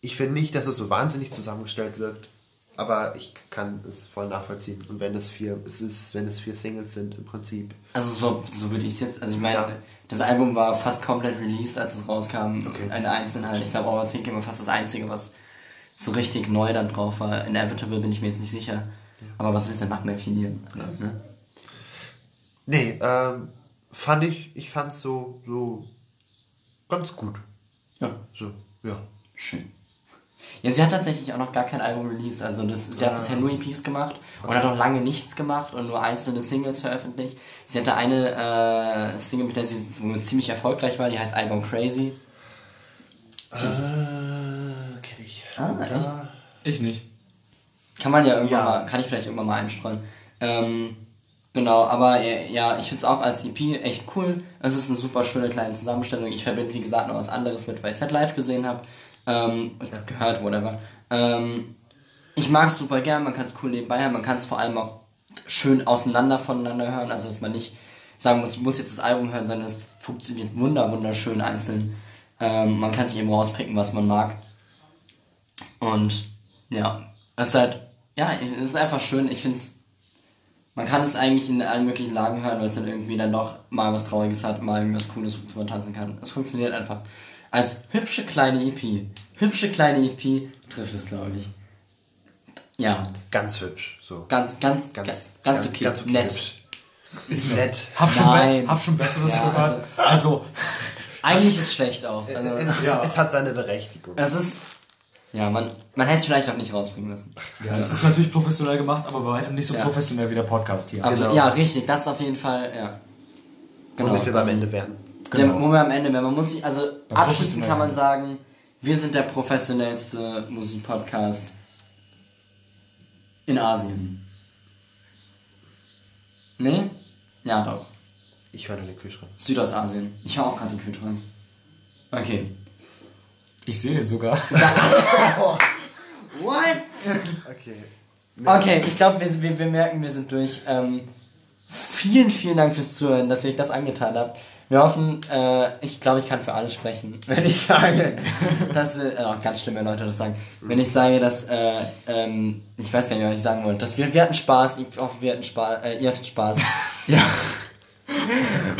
ich finde nicht, dass es so wahnsinnig zusammengestellt wirkt, aber ich kann es voll nachvollziehen. Und wenn es vier, es ist, wenn es vier Singles sind im Prinzip. Also so, so würde ich es jetzt. Also ich meine, Ja. das Album war fast komplett released, als es rauskam. Okay. Eine Einzelheit. Ich glaube, Overthinking war fast das Einzige, was so richtig neu dann drauf war. Inevitable bin ich mir jetzt nicht sicher. Aber was willst du denn machen vier Liedern? Ne? Nee, ähm, fand ich, ich fand's so, so ganz gut. Ja, So, ja. schön. Ja, sie hat tatsächlich auch noch gar kein Album released. Also das, sie hat bisher nur EPs gemacht und hat auch lange nichts gemacht und nur einzelne Singles veröffentlicht. Sie hatte eine äh, Single, mit der sie ziemlich erfolgreich war, die heißt Gone Crazy. Äh, kenn ich. Ah, Oder? Ich nicht. Kann man ja irgendwann Ja. mal, kann ich vielleicht irgendwann mal einstreuen. Ähm, genau, aber äh, ja, ich finde es auch als EP echt cool. Es ist eine super schöne kleine Zusammenstellung. Ich verbinde, wie gesagt, noch was anderes mit, weil ich es halt live gesehen habe. Ähm, und gehört, whatever. Ähm, ich mag es super gern, man kann es cool nebenbei hören, man kann es vor allem auch schön auseinander voneinander hören, also dass man nicht sagen muss, ich muss jetzt das Album hören, sondern es funktioniert wunder, wunderschön einzeln. Ähm, man kann sich eben rauspicken, was man mag. Und ja, es ist halt, ja, es ist einfach schön. Ich finde es, man kann es eigentlich in allen möglichen Lagen hören, weil es dann irgendwie dann doch mal was Trauriges hat, mal irgendwas Cooles, wozu man tanzen kann. Es funktioniert einfach. Als hübsche kleine EP, hübsche kleine EP trifft es, glaube ich. Ja, Ganz hübsch. So. ganz, ganz, Ganz, ganz, ganz okay, Ganz okay nett. hübsch. Ist Nett. Hab schon, Nein. be hab schon Besseres Ja, gehört. Also, Eigentlich ist es schlecht auch. Also, es, es, Ja. es hat seine Berechtigung. es ist, ja, man, man hätte es vielleicht auch nicht rausbringen müssen. ja, es ist natürlich professionell gemacht, aber bei weitem nicht so Ja. professionell wie der Podcast hier. Aber, Genau. Ja, richtig, das ist auf jeden Fall, ja. Genau. Womit wir beim Ende werden. Der, Genau. wo wir am Ende, wenn man muss sich, also Beim abschließend kann man sagen, wir sind der professionellste Musikpodcast in Asien. Nee? Ja, doch. Ich höre den Kühlschrank. Südostasien. Ich höre auch gerade den Kühlschrank. Okay. Ich sehe den sogar. What? Okay. Okay, ich glaube, wir, wir, wir merken, wir sind durch. Ähm, vielen, vielen Dank fürs Zuhören, dass ihr euch das angetan habt. Wir hoffen, äh, ich glaube, ich kann für alle sprechen, wenn ich sage, dass, äh, oh, ganz schlimm, wenn Leute das sagen, wenn ich sage, dass, äh, ähm, ich weiß gar nicht, was ich sagen wollte, dass wir, wir hatten Spaß, ich hoffe, wir hatten Spaß, äh, ihr hattet Spaß. ja.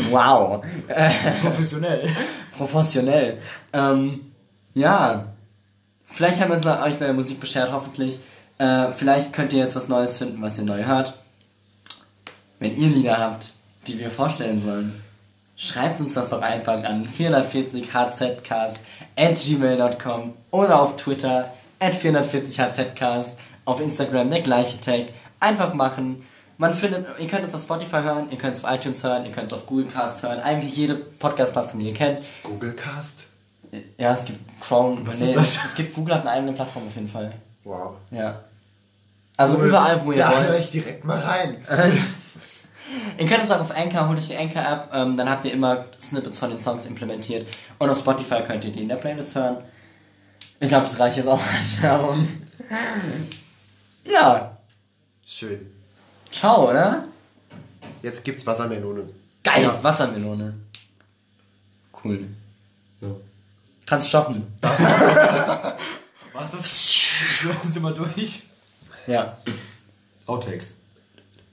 Wow. Äh, Professionell. professionell. Ähm, ja. Vielleicht haben wir uns euch neue Musik beschert, hoffentlich. Äh, vielleicht könnt ihr jetzt was Neues finden, was ihr neu hört. Wenn ihr Lieder habt, die wir vorstellen sollen, schreibt uns das doch einfach an 440hzcast at gmail.com oder auf Twitter at 440hzcast, auf Instagram der gleiche Tag. Einfach machen. Man findet, ihr könnt uns auf Spotify hören, ihr könnt es auf iTunes hören, ihr könnt es auf Google Cast hören, eigentlich jede Podcast-Plattform, die ihr kennt. Google Cast. Ja, es gibt Chrome. Was nee, ist das? Es gibt Google hat eine eigene Plattform auf jeden Fall. Wow. Ja. Also überall, wo ihr da höre wollt. ich direkt mal rein. Ihr könnt es auch auf Anchor, holt euch die Anchor-App, ähm, dann habt ihr immer Snippets von den Songs implementiert. Und auf Spotify könnt ihr die in der Playlist hören. Ich glaube, das reicht jetzt auch an Werbung. Ja, Schön. ciao, oder? Jetzt gibt's Wassermelone. Geil, Ja. Wassermelone. Cool. So. Kannst stoppen. Was ist das? Sind wir durch? Ja. Outtakes.